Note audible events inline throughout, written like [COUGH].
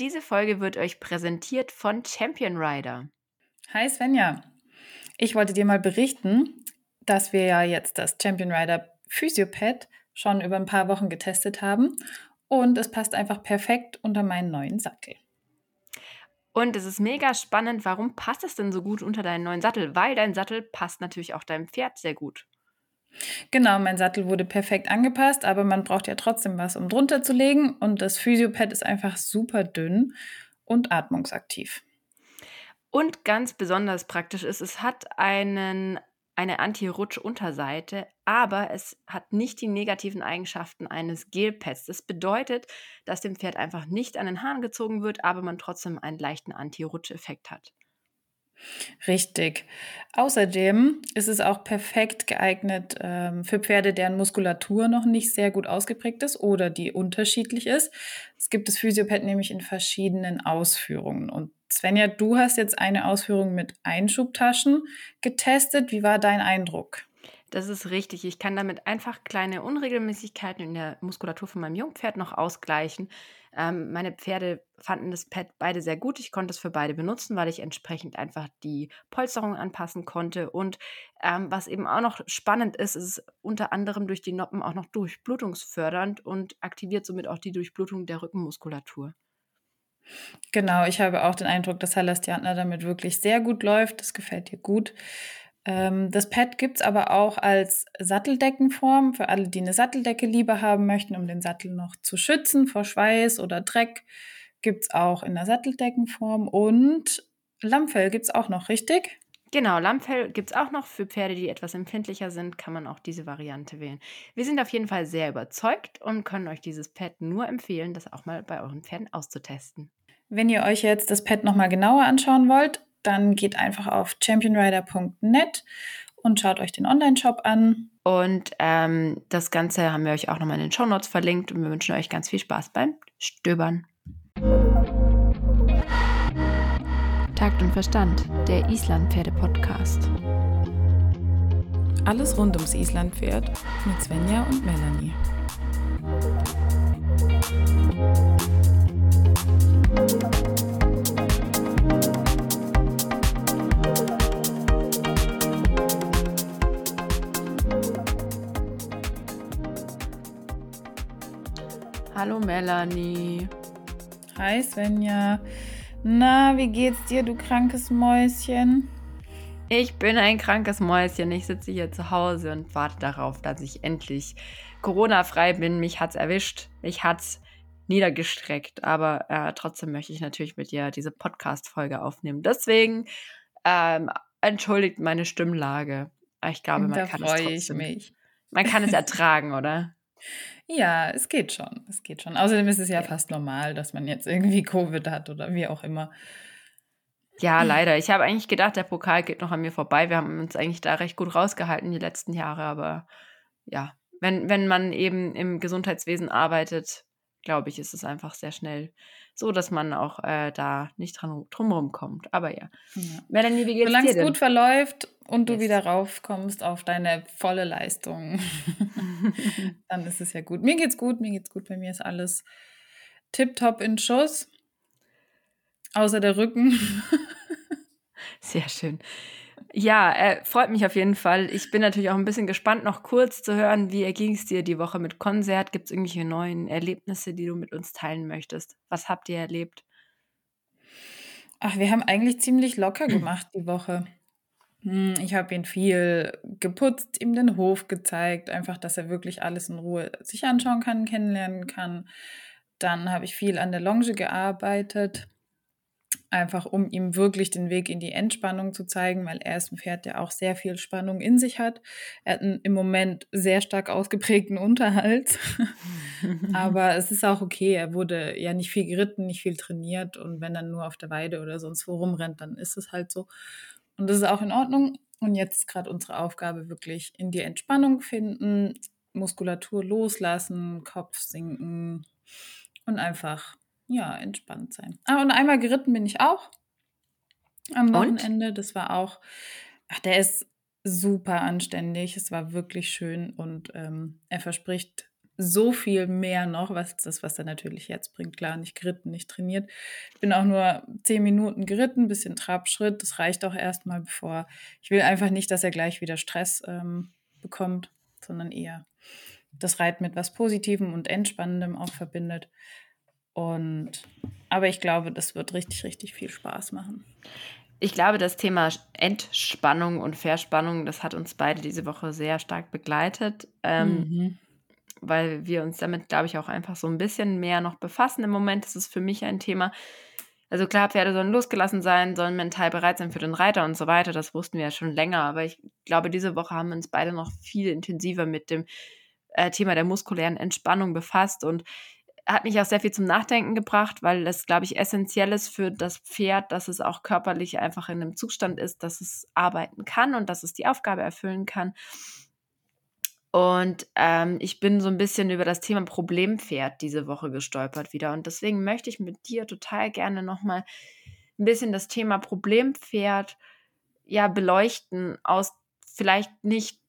Diese Folge wird euch präsentiert von Champion Rider. Hi Svenja. Ich wollte dir mal berichten, dass wir ja jetzt das Champion Rider Physiopad schon über ein paar Wochen getestet haben und es passt einfach perfekt unter meinen neuen Sattel. Und es ist mega spannend, warum passt es denn so gut unter deinen neuen Sattel? Weil dein Sattel passt natürlich auch deinem Pferd sehr gut. Genau, mein Sattel wurde perfekt angepasst, aber man braucht ja trotzdem was, um drunter zu legen. Und das Physiopad ist einfach super dünn und atmungsaktiv. Und ganz besonders praktisch ist, es hat einen, eine Anti-Rutsch-Unterseite, aber es hat nicht die negativen Eigenschaften eines Gelpads. Das bedeutet, dass dem Pferd einfach nicht an den Haaren gezogen wird, aber man trotzdem einen leichten Anti-Rutsch-Effekt hat. Richtig. Außerdem ist es auch perfekt geeignet ähm, für Pferde, deren Muskulatur noch nicht sehr gut ausgeprägt ist oder die unterschiedlich ist. Es gibt das Physiopad nämlich in verschiedenen Ausführungen. Und Svenja, du hast jetzt eine Ausführung mit Einschubtaschen getestet. Wie war dein Eindruck? Das ist richtig. Ich kann damit einfach kleine Unregelmäßigkeiten in der Muskulatur von meinem Jungpferd noch ausgleichen. Ähm, meine Pferde fanden das Pad beide sehr gut. Ich konnte es für beide benutzen, weil ich entsprechend einfach die Polsterung anpassen konnte. Und ähm, was eben auch noch spannend ist, ist unter anderem durch die Noppen auch noch durchblutungsfördernd und aktiviert somit auch die Durchblutung der Rückenmuskulatur. Genau, ich habe auch den Eindruck, dass Halastiantner damit wirklich sehr gut läuft. Das gefällt dir gut. Ähm, das Pad gibt es aber auch als Satteldeckenform für alle, die eine Satteldecke lieber haben möchten, um den Sattel noch zu schützen vor Schweiß oder Dreck. Gibt es auch in der Satteldeckenform und Lammfell gibt es auch noch, richtig? Genau, Lammfell gibt es auch noch. Für Pferde, die etwas empfindlicher sind, kann man auch diese Variante wählen. Wir sind auf jeden Fall sehr überzeugt und können euch dieses Pad nur empfehlen, das auch mal bei euren Pferden auszutesten. Wenn ihr euch jetzt das Pad nochmal genauer anschauen wollt, dann geht einfach auf championrider.net und schaut euch den Online-Shop an. Und ähm, das Ganze haben wir euch auch nochmal in den Show Notes verlinkt und wir wünschen euch ganz viel Spaß beim Stöbern. Takt und Verstand, der Islandpferde-Podcast. Alles rund ums Islandpferd mit Svenja und Melanie. Hallo Melanie. Hi Svenja. Na, wie geht's dir, du krankes Mäuschen? Ich bin ein krankes Mäuschen. Ich sitze hier zu Hause und warte darauf, dass ich endlich Corona-frei bin. Mich hat's erwischt. Mich hat's niedergestreckt. Aber äh, trotzdem möchte ich natürlich mit dir diese Podcast-Folge aufnehmen. Deswegen ähm, entschuldigt meine Stimmlage. Ich glaube, man da kann es trotzdem. Mich. Man kann es [LAUGHS] ertragen, oder? Ja, es geht schon. Es geht schon. Außerdem ist es ja, ja fast normal, dass man jetzt irgendwie Covid hat oder wie auch immer. Ja, leider. Ich habe eigentlich gedacht, der Pokal geht noch an mir vorbei. Wir haben uns eigentlich da recht gut rausgehalten die letzten Jahre, aber ja, wenn, wenn man eben im Gesundheitswesen arbeitet, glaube ich, ist es einfach sehr schnell so, dass man auch äh, da nicht dran, drumherum kommt. Aber ja. ja. Melanie, wie geht's Solange dir? Es gut verläuft und du yes. wieder raufkommst auf deine volle Leistung, [LAUGHS] dann ist es ja gut. Mir geht's gut, mir geht's gut. Bei mir ist alles tipptopp in Schuss. Außer der Rücken. Sehr schön. Ja, äh, freut mich auf jeden Fall. Ich bin natürlich auch ein bisschen gespannt, noch kurz zu hören, wie erging es dir die Woche mit Konzert? Gibt es irgendwelche neuen Erlebnisse, die du mit uns teilen möchtest? Was habt ihr erlebt? Ach, wir haben eigentlich ziemlich locker gemacht die Woche. Hm, ich habe ihn viel geputzt, ihm den Hof gezeigt, einfach, dass er wirklich alles in Ruhe sich anschauen kann, kennenlernen kann. Dann habe ich viel an der Longe gearbeitet einfach um ihm wirklich den Weg in die Entspannung zu zeigen, weil er ist ein Pferd, der auch sehr viel Spannung in sich hat. Er hat einen im Moment sehr stark ausgeprägten Unterhalt, [LAUGHS] aber es ist auch okay. Er wurde ja nicht viel geritten, nicht viel trainiert und wenn er nur auf der Weide oder sonst wo rumrennt, dann ist es halt so. Und das ist auch in Ordnung. Und jetzt ist gerade unsere Aufgabe wirklich in die Entspannung finden, Muskulatur loslassen, Kopf sinken und einfach ja, entspannt sein. Ah, und einmal geritten bin ich auch am Wochenende. Und? Das war auch, ach, der ist super anständig. Es war wirklich schön und ähm, er verspricht so viel mehr noch, was das, was er natürlich jetzt bringt. Klar, nicht geritten, nicht trainiert. Ich bin auch nur zehn Minuten geritten, bisschen Trabschritt. Das reicht auch erstmal, bevor. Ich will einfach nicht, dass er gleich wieder Stress ähm, bekommt, sondern eher das Reiten mit was Positivem und Entspannendem auch verbindet. Und aber ich glaube, das wird richtig, richtig viel Spaß machen. Ich glaube, das Thema Entspannung und Verspannung, das hat uns beide diese Woche sehr stark begleitet. Ähm, mhm weil wir uns damit, glaube ich, auch einfach so ein bisschen mehr noch befassen. Im Moment ist es für mich ein Thema. Also klar, Pferde sollen losgelassen sein, sollen mental bereit sein für den Reiter und so weiter. Das wussten wir ja schon länger. Aber ich glaube, diese Woche haben wir uns beide noch viel intensiver mit dem äh, Thema der muskulären Entspannung befasst und hat mich auch sehr viel zum Nachdenken gebracht, weil es, glaube ich, essentiell ist für das Pferd, dass es auch körperlich einfach in einem Zustand ist, dass es arbeiten kann und dass es die Aufgabe erfüllen kann. Und ähm, ich bin so ein bisschen über das Thema Problempferd diese Woche gestolpert wieder. Und deswegen möchte ich mit dir total gerne nochmal ein bisschen das Thema Problempferd ja beleuchten aus vielleicht nicht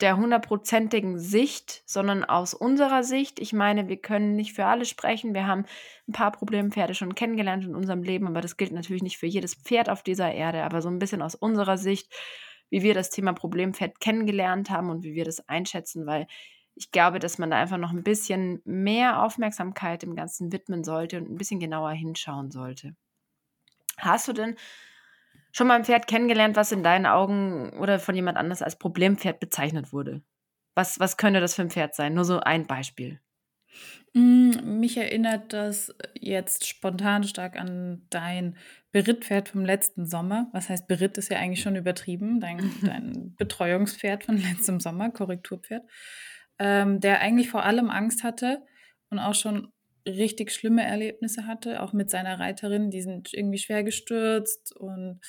der hundertprozentigen Sicht, sondern aus unserer Sicht. Ich meine, wir können nicht für alle sprechen. Wir haben ein paar Problempferde schon kennengelernt in unserem Leben, aber das gilt natürlich nicht für jedes Pferd auf dieser Erde, aber so ein bisschen aus unserer Sicht wie wir das Thema Problempferd kennengelernt haben und wie wir das einschätzen, weil ich glaube, dass man da einfach noch ein bisschen mehr Aufmerksamkeit dem Ganzen widmen sollte und ein bisschen genauer hinschauen sollte. Hast du denn schon mal ein Pferd kennengelernt, was in deinen Augen oder von jemand anders als Problempferd bezeichnet wurde? Was, was könnte das für ein Pferd sein? Nur so ein Beispiel. Mm, mich erinnert das jetzt spontan stark an dein Berittpferd vom letzten Sommer. Was heißt Beritt ist ja eigentlich schon übertrieben. Dein, [LAUGHS] dein Betreuungspferd von letztem Sommer, Korrekturpferd, ähm, der eigentlich vor allem Angst hatte und auch schon richtig schlimme Erlebnisse hatte, auch mit seiner Reiterin. Die sind irgendwie schwer gestürzt und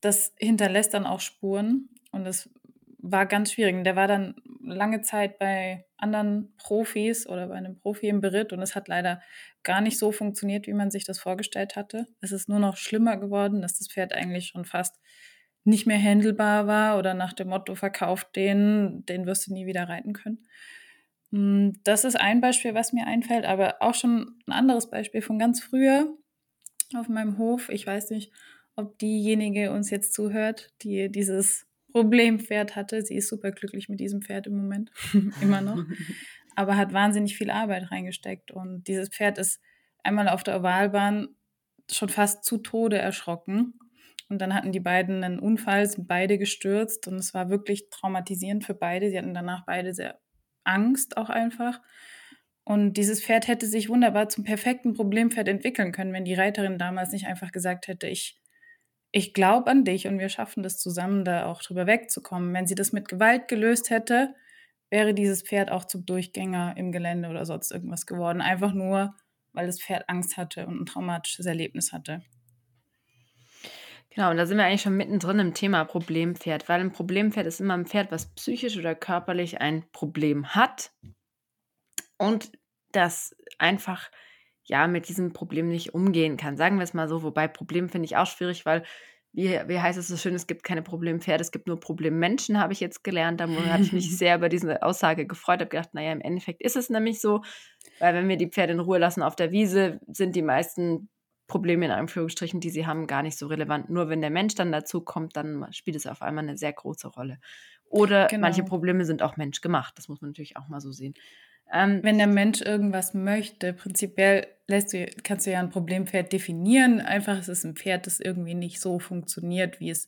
das hinterlässt dann auch Spuren. Und das war ganz schwierig. Der war dann lange Zeit bei anderen Profis oder bei einem Profi im Beritt und es hat leider gar nicht so funktioniert, wie man sich das vorgestellt hatte. Es ist nur noch schlimmer geworden, dass das Pferd eigentlich schon fast nicht mehr handelbar war oder nach dem Motto verkauft den, den wirst du nie wieder reiten können. Hm, das ist ein Beispiel, was mir einfällt, aber auch schon ein anderes Beispiel von ganz früher auf meinem Hof. Ich weiß nicht, ob diejenige uns jetzt zuhört, die dieses Problempferd hatte. Sie ist super glücklich mit diesem Pferd im Moment, [LAUGHS] immer noch, aber hat wahnsinnig viel Arbeit reingesteckt. Und dieses Pferd ist einmal auf der Ovalbahn schon fast zu Tode erschrocken. Und dann hatten die beiden einen Unfall, sind beide gestürzt und es war wirklich traumatisierend für beide. Sie hatten danach beide sehr Angst auch einfach. Und dieses Pferd hätte sich wunderbar zum perfekten Problempferd entwickeln können, wenn die Reiterin damals nicht einfach gesagt hätte, ich ich glaube an dich und wir schaffen das zusammen, da auch drüber wegzukommen. Wenn sie das mit Gewalt gelöst hätte, wäre dieses Pferd auch zum Durchgänger im Gelände oder sonst irgendwas geworden. Einfach nur, weil das Pferd Angst hatte und ein traumatisches Erlebnis hatte. Genau, und da sind wir eigentlich schon mittendrin im Thema Problempferd, weil ein Problempferd ist immer ein Pferd, was psychisch oder körperlich ein Problem hat und das einfach ja, mit diesem Problem nicht umgehen kann. Sagen wir es mal so, wobei Problem finde ich auch schwierig, weil wie, wie heißt es so schön, es gibt keine Problempferde, es gibt nur Problemmenschen, habe ich jetzt gelernt. Da [LAUGHS] habe ich mich sehr über diese Aussage gefreut, habe gedacht, naja, im Endeffekt ist es nämlich so, weil wenn wir die Pferde in Ruhe lassen auf der Wiese, sind die meisten Probleme in Anführungsstrichen, die sie haben, gar nicht so relevant. Nur wenn der Mensch dann dazu kommt, dann spielt es auf einmal eine sehr große Rolle. Oder genau. manche Probleme sind auch menschgemacht, das muss man natürlich auch mal so sehen. Ähm, Wenn der Mensch irgendwas möchte, prinzipiell lässt du, kannst du ja ein Problempferd definieren. Einfach es ist ein Pferd, das irgendwie nicht so funktioniert, wie es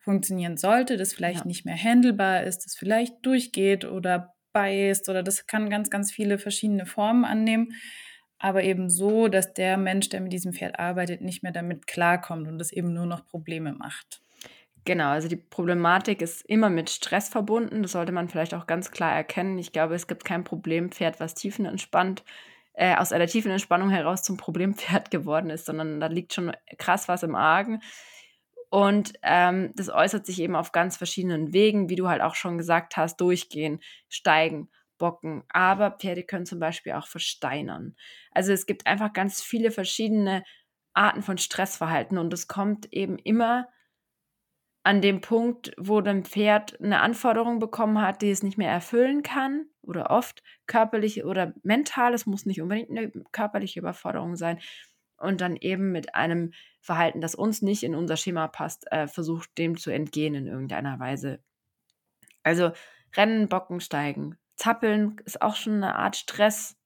funktionieren sollte, das vielleicht ja. nicht mehr handelbar ist, das vielleicht durchgeht oder beißt oder das kann ganz, ganz viele verschiedene Formen annehmen. Aber eben so, dass der Mensch, der mit diesem Pferd arbeitet, nicht mehr damit klarkommt und es eben nur noch Probleme macht. Genau, also die Problematik ist immer mit Stress verbunden. Das sollte man vielleicht auch ganz klar erkennen. Ich glaube, es gibt kein Problempferd, was tiefenentspannt, äh, aus einer tiefen Entspannung heraus zum Problempferd [LAUGHS] geworden ist, sondern da liegt schon krass was im Argen. Und ähm, das äußert sich eben auf ganz verschiedenen Wegen, wie du halt auch schon gesagt hast, durchgehen, steigen, bocken. Aber Pferde können zum Beispiel auch versteinern. Also es gibt einfach ganz viele verschiedene Arten von Stressverhalten und es kommt eben immer an dem Punkt, wo ein Pferd eine Anforderung bekommen hat, die es nicht mehr erfüllen kann oder oft körperlich oder mental, es muss nicht unbedingt eine körperliche Überforderung sein und dann eben mit einem Verhalten, das uns nicht in unser Schema passt, äh, versucht dem zu entgehen in irgendeiner Weise. Also Rennen, Bocken, Steigen. Zappeln ist auch schon eine Art Stress,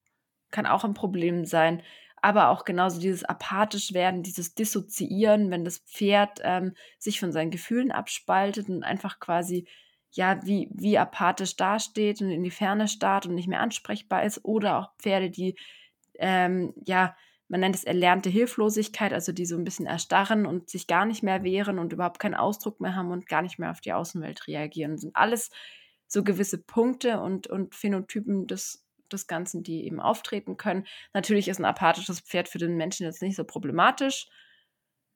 kann auch ein Problem sein aber auch genauso dieses apathisch werden, dieses Dissoziieren, wenn das Pferd ähm, sich von seinen Gefühlen abspaltet und einfach quasi ja wie, wie apathisch dasteht und in die Ferne starrt und nicht mehr ansprechbar ist oder auch Pferde, die ähm, ja man nennt es erlernte Hilflosigkeit, also die so ein bisschen erstarren und sich gar nicht mehr wehren und überhaupt keinen Ausdruck mehr haben und gar nicht mehr auf die Außenwelt reagieren. Das sind alles so gewisse Punkte und, und Phänotypen des des Ganzen, die eben auftreten können. Natürlich ist ein apathisches Pferd für den Menschen jetzt nicht so problematisch,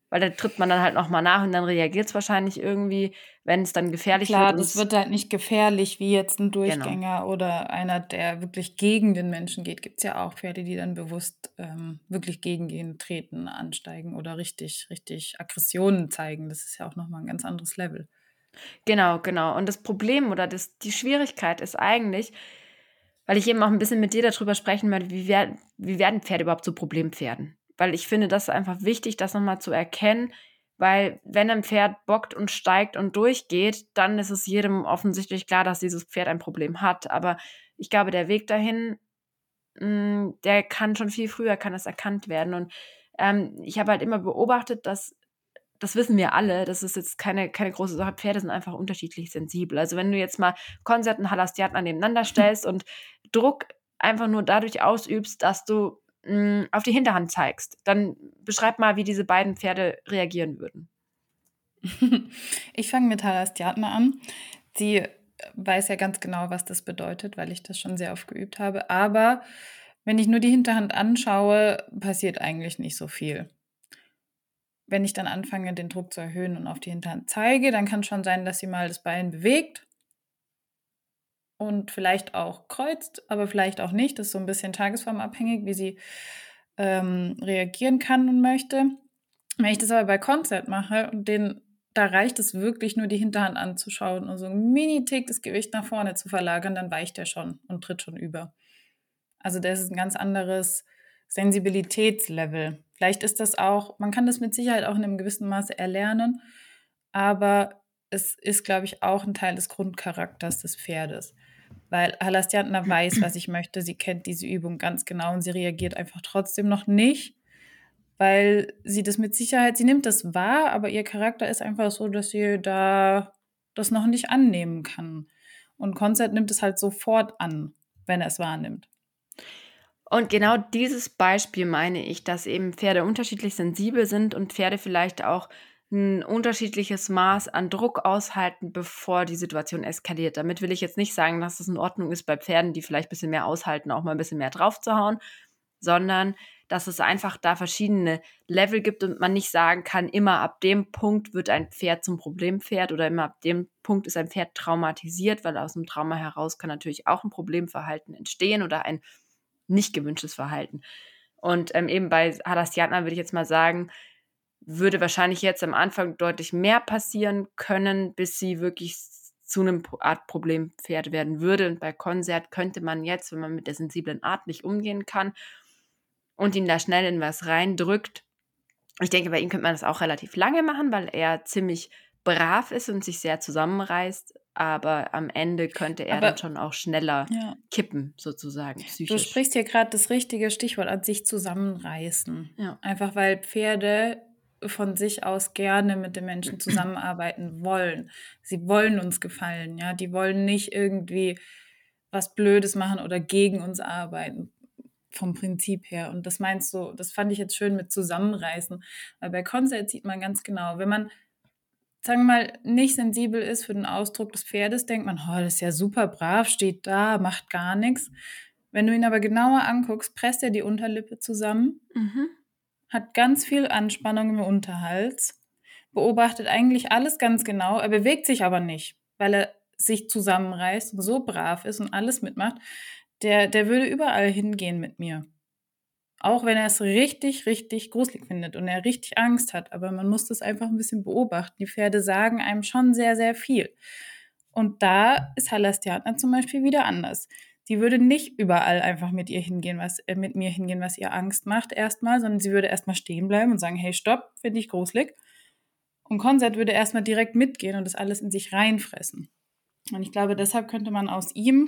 weil da tritt man dann halt nochmal nach und dann reagiert es wahrscheinlich irgendwie, wenn es dann gefährlich Klar, wird. Klar, das wird halt nicht gefährlich wie jetzt ein genau. Durchgänger genau. oder einer, der wirklich gegen den Menschen geht. Gibt es ja auch Pferde, die dann bewusst ähm, wirklich gegen ihn treten, ansteigen oder richtig, richtig Aggressionen zeigen. Das ist ja auch nochmal ein ganz anderes Level. Genau, genau. Und das Problem oder das, die Schwierigkeit ist eigentlich, weil ich eben auch ein bisschen mit dir darüber sprechen möchte, wie, wer, wie werden Pferde überhaupt zu Problempferden? Weil ich finde, das ist einfach wichtig, das nochmal zu erkennen, weil wenn ein Pferd bockt und steigt und durchgeht, dann ist es jedem offensichtlich klar, dass dieses Pferd ein Problem hat. Aber ich glaube, der Weg dahin, mh, hm, der kann schon viel früher, kann das erkannt werden. Und ähm, ich habe halt immer beobachtet, dass das wissen wir alle, das ist jetzt keine, keine große Sache. Pferde sind einfach unterschiedlich sensibel. Also wenn du jetzt mal Konzert und Halastiaten nebeneinander [LAUGHS] stellst und Druck einfach nur dadurch ausübst, dass du mh, hm, auf die Hinterhand zeigst, dann beschreib mal, wie diese beiden Pferde reagieren würden. [LAUGHS] Ich fange mit Halastiatna an. Sie weiß ja ganz genau, was das bedeutet, weil ich das schon sehr oft geübt habe. Aber wenn ich nur die Hinterhand anschaue, passiert eigentlich nicht so viel wenn ich dann anfange, den Druck zu erhöhen und auf die Hinterhand zeige, dann kann es schon sein, dass sie mal das Bein bewegt und vielleicht auch kreuzt, aber vielleicht auch nicht. Das ist so ein bisschen tagesformabhängig, wie sie ähm, reagieren kann und möchte. Wenn ich das aber bei Konzert mache und den, da reicht es wirklich nur, die Hinterhand anzuschauen und so ein Mini-Tick das Gewicht nach vorne zu verlagern, dann weicht er schon und tritt schon über. Also das ist ein ganz anderes Sensibilitätslevel. Vielleicht ist das auch, man kann das mit Sicherheit auch in einem gewissen Maße erlernen, aber es ist, glaube ich, auch ein Teil des Grundcharakters des Pferdes. Weil Halastiantna [CLEARS THROAT] weiß, was ich möchte, sie kennt diese Übung ganz genau und sie reagiert einfach trotzdem noch nicht, weil sie das mit Sicherheit, sie nimmt das wahr, aber ihr Charakter ist einfach so, dass sie da das noch nicht annehmen kann. Und Konzert nimmt es halt sofort an, wenn er es wahrnimmt. Und genau dieses Beispiel meine ich, dass eben Pferde unterschiedlich sensibel sind und Pferde vielleicht auch ein unterschiedliches Maß an Druck aushalten, bevor die Situation eskaliert. Damit will ich jetzt nicht sagen, dass es in Ordnung ist, bei Pferden, die vielleicht ein bisschen mehr aushalten, auch mal ein bisschen mehr draufzuhauen, sondern dass es einfach da verschiedene Level gibt und man nicht sagen kann, immer ab dem Punkt wird ein Pferd zum Problempferd oder immer ab dem Punkt ist ein Pferd traumatisiert, weil aus dem Trauma heraus kann natürlich auch ein Problemverhalten entstehen oder ein nicht gewünschtes Verhalten. Und ähm, eben bei Hadastiatna würde ich jetzt mal sagen, würde wahrscheinlich jetzt am Anfang deutlich mehr passieren können, bis sie wirklich zu einem Art Problempferd werden würde. Und bei Konzert könnte man jetzt, wenn man mit der sensiblen Art nicht umgehen kann und ihn da schnell in was reindrückt, ich denke, bei ihm könnte man das auch relativ lange machen, weil er ziemlich brav ist und sich sehr zusammenreißt aber am Ende könnte er aber, dann schon auch schneller ja. kippen, sozusagen. Psychisch. Du sprichst hier gerade das richtige Stichwort an sich zusammenreißen. Ja. Einfach weil Pferde von sich aus gerne mit den Menschen [CLEARS THROAT] zusammenarbeiten wollen. Sie wollen uns gefallen, ja. Die wollen nicht irgendwie was Blödes machen oder gegen uns arbeiten vom Prinzip her. Und das meinst du, das fand ich jetzt schön mit zusammenreißen. Weil bei Konzert sieht man ganz genau, wenn man sagen wir mal, nicht sensibel ist für den Ausdruck des Pferdes, denkt man, oh, das ist ja super brav, steht da, macht gar nichts. Wenn du ihn aber genauer anguckst, presst er die Unterlippe zusammen, mhm. hat ganz viel Anspannung im Unterhals, beobachtet eigentlich alles ganz genau, er bewegt sich aber nicht, weil er sich zusammenreißt und so brav ist und alles mitmacht. Der, der würde überall hingehen mit mir. Auch wenn er es richtig, richtig gruselig findet und er richtig Angst hat. Aber man muss das einfach ein bisschen beobachten. Die Pferde sagen einem schon sehr, sehr viel. Und da ist Halastiatna zum Beispiel wieder anders. Sie würde nicht überall einfach mit ihr hingehen, was äh, mit mir hingehen, was ihr Angst macht erstmal, sondern sie würde erstmal stehen bleiben und sagen, hey, stopp, finde ich gruselig. Und Konzert würde erstmal direkt mitgehen und das alles in sich reinfressen. Und ich glaube, deshalb könnte man aus ihm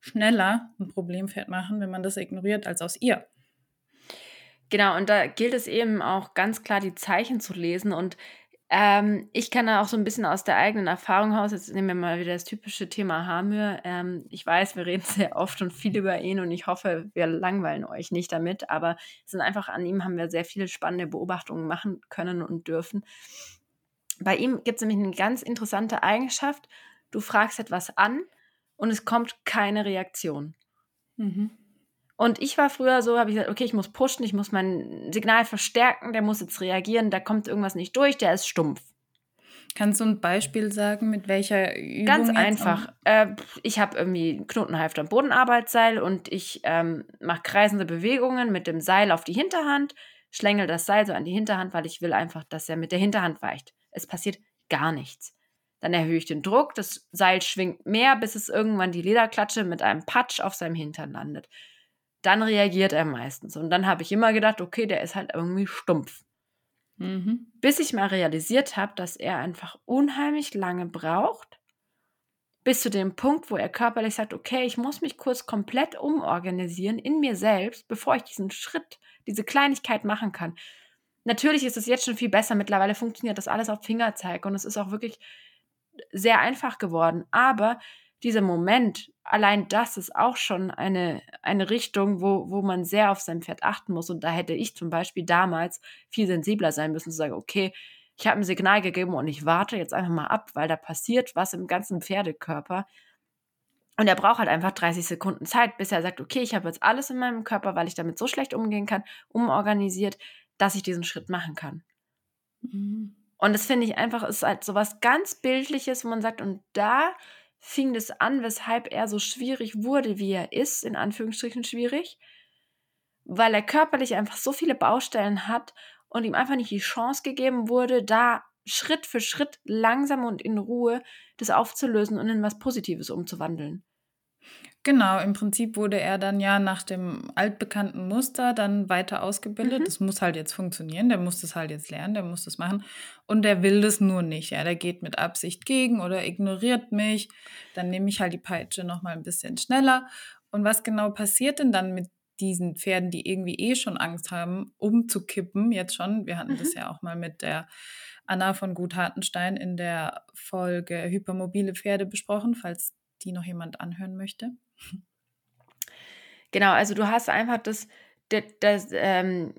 schneller ein Problempferd machen, wenn man das ignoriert, als aus ihr. Genau, und da gilt es eben auch ganz klar, die Zeichen zu lesen. Und ähm, ich kann da auch so ein bisschen aus der eigenen Erfahrung aus, jetzt nehmen wir mal wieder das typische Thema Hamür. Ähm, ich weiß, wir reden sehr oft und viel über ihn und ich hoffe, wir langweilen euch nicht damit, aber es sind einfach an ihm haben wir sehr viele spannende Beobachtungen machen können und dürfen. Bei ihm gibt es nämlich eine ganz interessante Eigenschaft. Du fragst etwas an und es kommt keine Reaktion. Mhm. Und ich war früher so, habe ich gesagt, okay, ich muss pushen, ich muss mein Signal verstärken, der muss jetzt reagieren, da kommt irgendwas nicht durch, der ist stumpf. Kannst du ein Beispiel sagen, mit welcher Übung? Ganz einfach. Äh, ich habe irgendwie Knotenhalfter am Bodenarbeitsseil und ich ähm, mache kreisende Bewegungen mit dem Seil auf die Hinterhand, schlängel das Seil so an die Hinterhand, weil ich will einfach, dass er mit der Hinterhand weicht. Es passiert gar nichts. Dann erhöhe ich den Druck, das Seil schwingt mehr, bis es irgendwann die Lederklatsche mit einem Patsch auf seinem Hintern landet dann reagiert er meistens. Und dann habe ich immer gedacht, okay, der ist halt irgendwie stumpf. Mhm. Bis ich mal realisiert habe, dass er einfach unheimlich lange braucht, bis zu dem Punkt, wo er körperlich sagt, okay, ich muss mich kurz komplett umorganisieren in mir selbst, bevor ich diesen Schritt, diese Kleinigkeit machen kann. Natürlich ist es jetzt schon viel besser. Mittlerweile funktioniert das alles auf Fingerzeig und es ist auch wirklich sehr einfach geworden. Aber dieser Moment, allein das ist auch schon eine, eine Richtung, wo, wo man sehr auf sein Pferd achten muss. Und da hätte ich zum Beispiel damals viel sensibler sein müssen, zu sagen, okay, ich habe ein Signal gegeben und ich warte jetzt einfach mal ab, weil da passiert was im ganzen Pferdekörper. Und er braucht halt einfach 30 Sekunden Zeit, bis er sagt, okay, ich habe jetzt alles in meinem Körper, weil ich damit so schlecht umgehen kann, umorganisiert, dass ich diesen Schritt machen kann. Mhm. Und das finde ich einfach, ist halt so was ganz Bildliches, wo man sagt, und da fing das an, weshalb er so schwierig wurde, wie er ist, in Anführungsstrichen schwierig, weil er körperlich einfach so viele Baustellen hat und ihm einfach nicht die Chance gegeben wurde, da Schritt für Schritt langsam und in Ruhe das aufzulösen und in was Positives umzuwandeln. Genau, im Prinzip wurde er dann ja nach dem altbekannten Muster dann weiter ausgebildet. Mhm. Das muss halt jetzt funktionieren, der muss das halt jetzt lernen, der muss das machen. Und der will das nur nicht. Ja, der geht mit Absicht gegen oder ignoriert mich. Dann nehme ich halt die Peitsche nochmal ein bisschen schneller. Und was genau passiert denn dann mit diesen Pferden, die irgendwie eh schon Angst haben, umzukippen, jetzt schon? Wir hatten mhm. das ja auch mal mit der Anna von Gut Hartenstein in der Folge Hypermobile Pferde besprochen, falls die noch jemand anhören möchte. Genau, also du hast einfach das, das, ähm,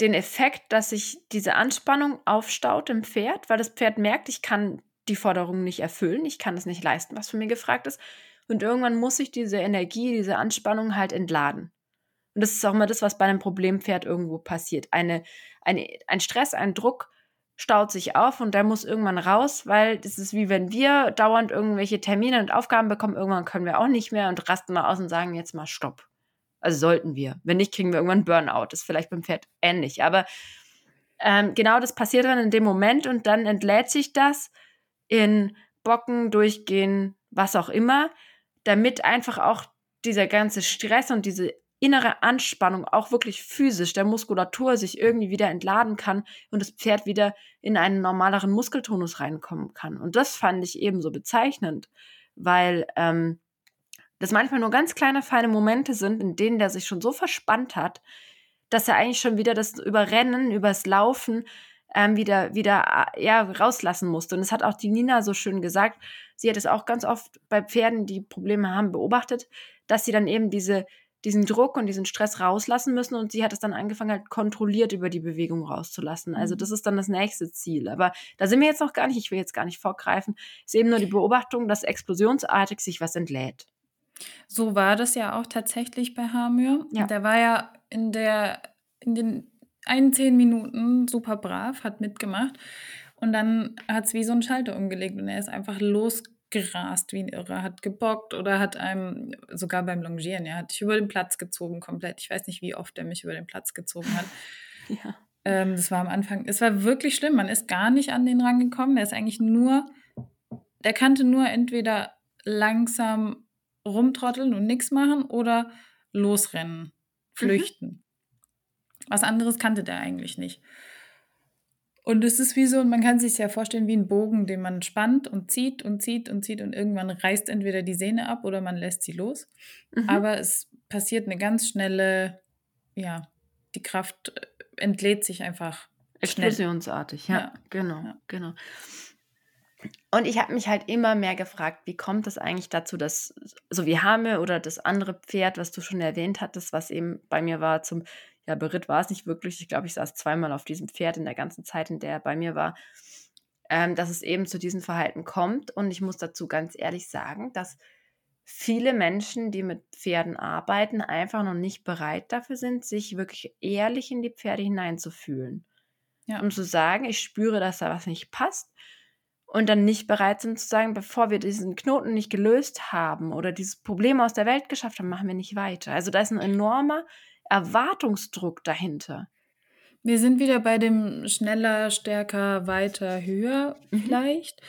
den Effekt, dass sich diese Anspannung aufstaut im Pferd, weil das Pferd merkt, ich kann die Forderung nicht erfüllen, ich kann es nicht leisten, was von mir gefragt ist. Und irgendwann muss ich diese Energie, diese Anspannung halt entladen. Und das ist auch immer das, was bei einem Problempferd irgendwo passiert. Eine, eine, ein Stress, ein Druck staut sich auf und der muss irgendwann raus, weil das ist wie wenn wir dauernd irgendwelche Termine und Aufgaben bekommen, irgendwann können wir auch nicht mehr und rasten mal aus und sagen jetzt mal Stopp. Also sollten wir. Wenn nicht, kriegen wir irgendwann Burnout. Das ist vielleicht beim Pferd ähnlich. Aber ähm, genau das passiert dann in dem Moment und dann entlädt sich das in Bocken, Durchgehen, was auch immer, damit einfach auch dieser ganze Stress und diese innere Anspannung, auch wirklich physisch der Muskulatur sich irgendwie wieder entladen kann und das Pferd wieder in einen normaleren Muskeltonus reinkommen kann. Und das fand ich ebenso bezeichnend, weil ähm, das manchmal nur ganz kleine, feine Momente sind, in denen der sich schon so verspannt hat, dass er eigentlich schon wieder das Überrennen, übers Laufen ähm, wieder, wieder äh, ja, rauslassen musste. Und das hat auch die Nina so schön gesagt. Sie hat es auch ganz oft bei Pferden, die Probleme haben, beobachtet, dass sie dann eben diese diesen Druck und diesen Stress rauslassen müssen und sie hat es dann angefangen, halt kontrolliert über die Bewegung rauszulassen. Also mhm. das ist dann das nächste Ziel. Aber da sind wir jetzt noch gar nicht, ich will jetzt gar nicht vorgreifen. Es ist eben nur die Beobachtung, dass explosionsartig sich was entlädt. So war das ja auch tatsächlich bei Hamir. Ja. Der war ja in der, in den ein, zehn Minuten super brav, hat mitgemacht. Und dann hat es wie so ein Schalter umgelegt und er ist einfach los gerast wie ein Irrer, hat gebockt oder hat einem, sogar beim Longieren, ja, hat dich über den Platz gezogen komplett. Ich weiß nicht, wie oft er mich über den Platz gezogen hat. [LAUGHS] ja. Ähm, das war am Anfang, es war wirklich schlimm. Man ist gar nicht an den rangekommen. Er ist eigentlich nur, der kannte nur entweder langsam rumtrotteln und nichts machen oder losrennen, flüchten. Mhm. Was anderes kannte der eigentlich nicht. Und es ist wie so, man kann sich ja vorstellen, wie ein Bogen, den man spannt und zieht und zieht und zieht und irgendwann reißt entweder die Sehne ab oder man lässt sie los. Mhm. Aber es passiert eine ganz schnelle, ja, die Kraft äh, entlädt sich einfach. Explosionsartig, ja, ja, genau, ja. genau. Und ich habe mich halt immer mehr gefragt, wie kommt es eigentlich dazu, dass so wie Hame oder das andere Pferd, was du schon erwähnt hattest, was eben bei mir war, zum ja, beritt war es nicht wirklich. Ich glaube, ich saß zweimal auf diesem Pferd in der ganzen Zeit, in der er bei mir war, ähm, dass es eben zu diesem Verhalten kommt. Und ich muss dazu ganz ehrlich sagen, dass viele Menschen, die mit Pferden arbeiten, einfach noch nicht bereit dafür sind, sich wirklich ehrlich in die Pferde hineinzufühlen. Ja. Um zu sagen, ich spüre, dass da was nicht passt und dann nicht bereit sind zu sagen, bevor wir diesen Knoten nicht gelöst haben oder dieses Problem aus der Welt geschafft haben, machen wir nicht weiter. Also da ist ein enormer Erwartungsdruck dahinter. Wir sind wieder bei dem schneller, stärker, weiter, höher mhm. vielleicht.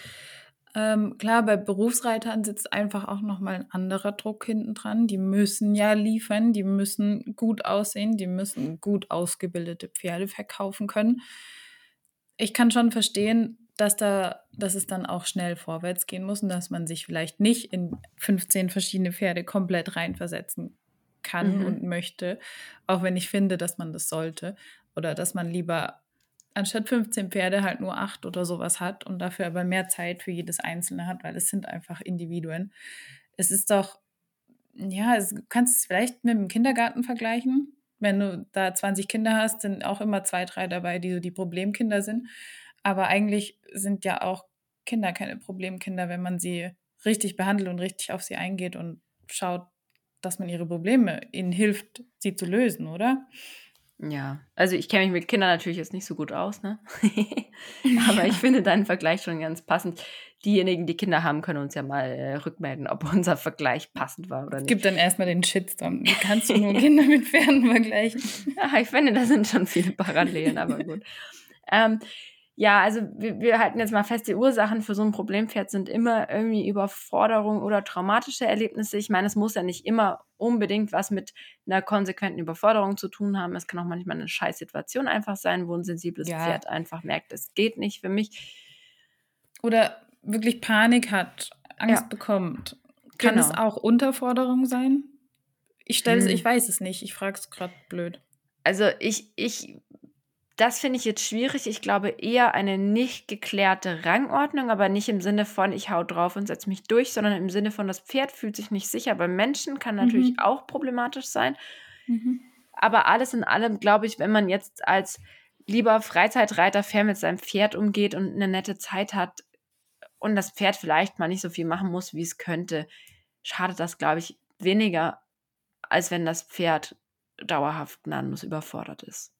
Ähm, klar, bei Berufsreitern sitzt einfach auch nochmal ein anderer Druck hinten dran. Die müssen ja liefern, die müssen gut aussehen, die müssen gut ausgebildete Pferde verkaufen können. Ich kann schon verstehen, dass da, dass es dann auch schnell vorwärts gehen muss und dass man sich vielleicht nicht in 15 verschiedene Pferde komplett reinversetzen kann mhm. und möchte, auch wenn ich finde, dass man das sollte oder dass man lieber anstatt 15 Pferde halt nur acht oder sowas hat und dafür aber mehr Zeit für jedes einzelne hat, weil es sind einfach Individuen. Es ist doch, ja, es, du kannst es vielleicht mit dem Kindergarten vergleichen. Wenn du da 20 Kinder hast, sind auch immer zwei, drei dabei, die so die Problemkinder sind. Aber eigentlich sind ja auch Kinder keine Problemkinder, wenn man sie richtig behandelt und richtig auf sie eingeht und schaut, dass man ihre Probleme ihnen hilft, sie zu lösen, oder? Ja, also ich kenne mich mit Kindern natürlich jetzt nicht so gut aus, ne? [LAUGHS] Aber ich finde deinen Vergleich schon ganz passend. Diejenigen, die Kinder haben, können uns ja mal äh, rückmelden, ob unser Vergleich passend war oder nicht. Es gibt dann erstmal den Shitstorm. Wie kannst du nur Kinder [LAUGHS] mit Pferden vergleichen? Ja, ich finde, da sind schon viele Parallelen, aber gut. [LAUGHS] Ähm, ja, also wir, wir halten jetzt mal fest, die Ursachen für so ein Problempferd sind immer irgendwie Überforderung oder traumatische Erlebnisse. Ich meine, es muss ja nicht immer unbedingt was mit einer konsequenten Überforderung zu tun haben. Es kann auch manchmal eine Scheißsituation einfach sein, wo ein sensibles ja. Pferd einfach merkt, es geht nicht für mich. Oder wirklich Panik hat, Angst ja. bekommt. Kann genau. es auch Unterforderung sein? Ich stelle es, hm. ich weiß es nicht. Ich frage es gerade blöd. Also ich, ich das finde ich jetzt schwierig. Ich glaube eher eine nicht geklärte Rangordnung, aber nicht im Sinne von, ich hau drauf und setze mich durch, sondern im Sinne von, das Pferd fühlt sich nicht sicher. Beim Menschen kann natürlich mhm. auch problematisch sein. Mhm. Aber alles in allem, glaube ich, wenn man jetzt als lieber Freizeitreiter fair mit seinem Pferd umgeht und eine nette Zeit hat und das Pferd vielleicht mal nicht so viel machen muss, wie es könnte, schadet das, glaube ich, weniger, als wenn das Pferd dauerhaft gnadenlos überfordert ist.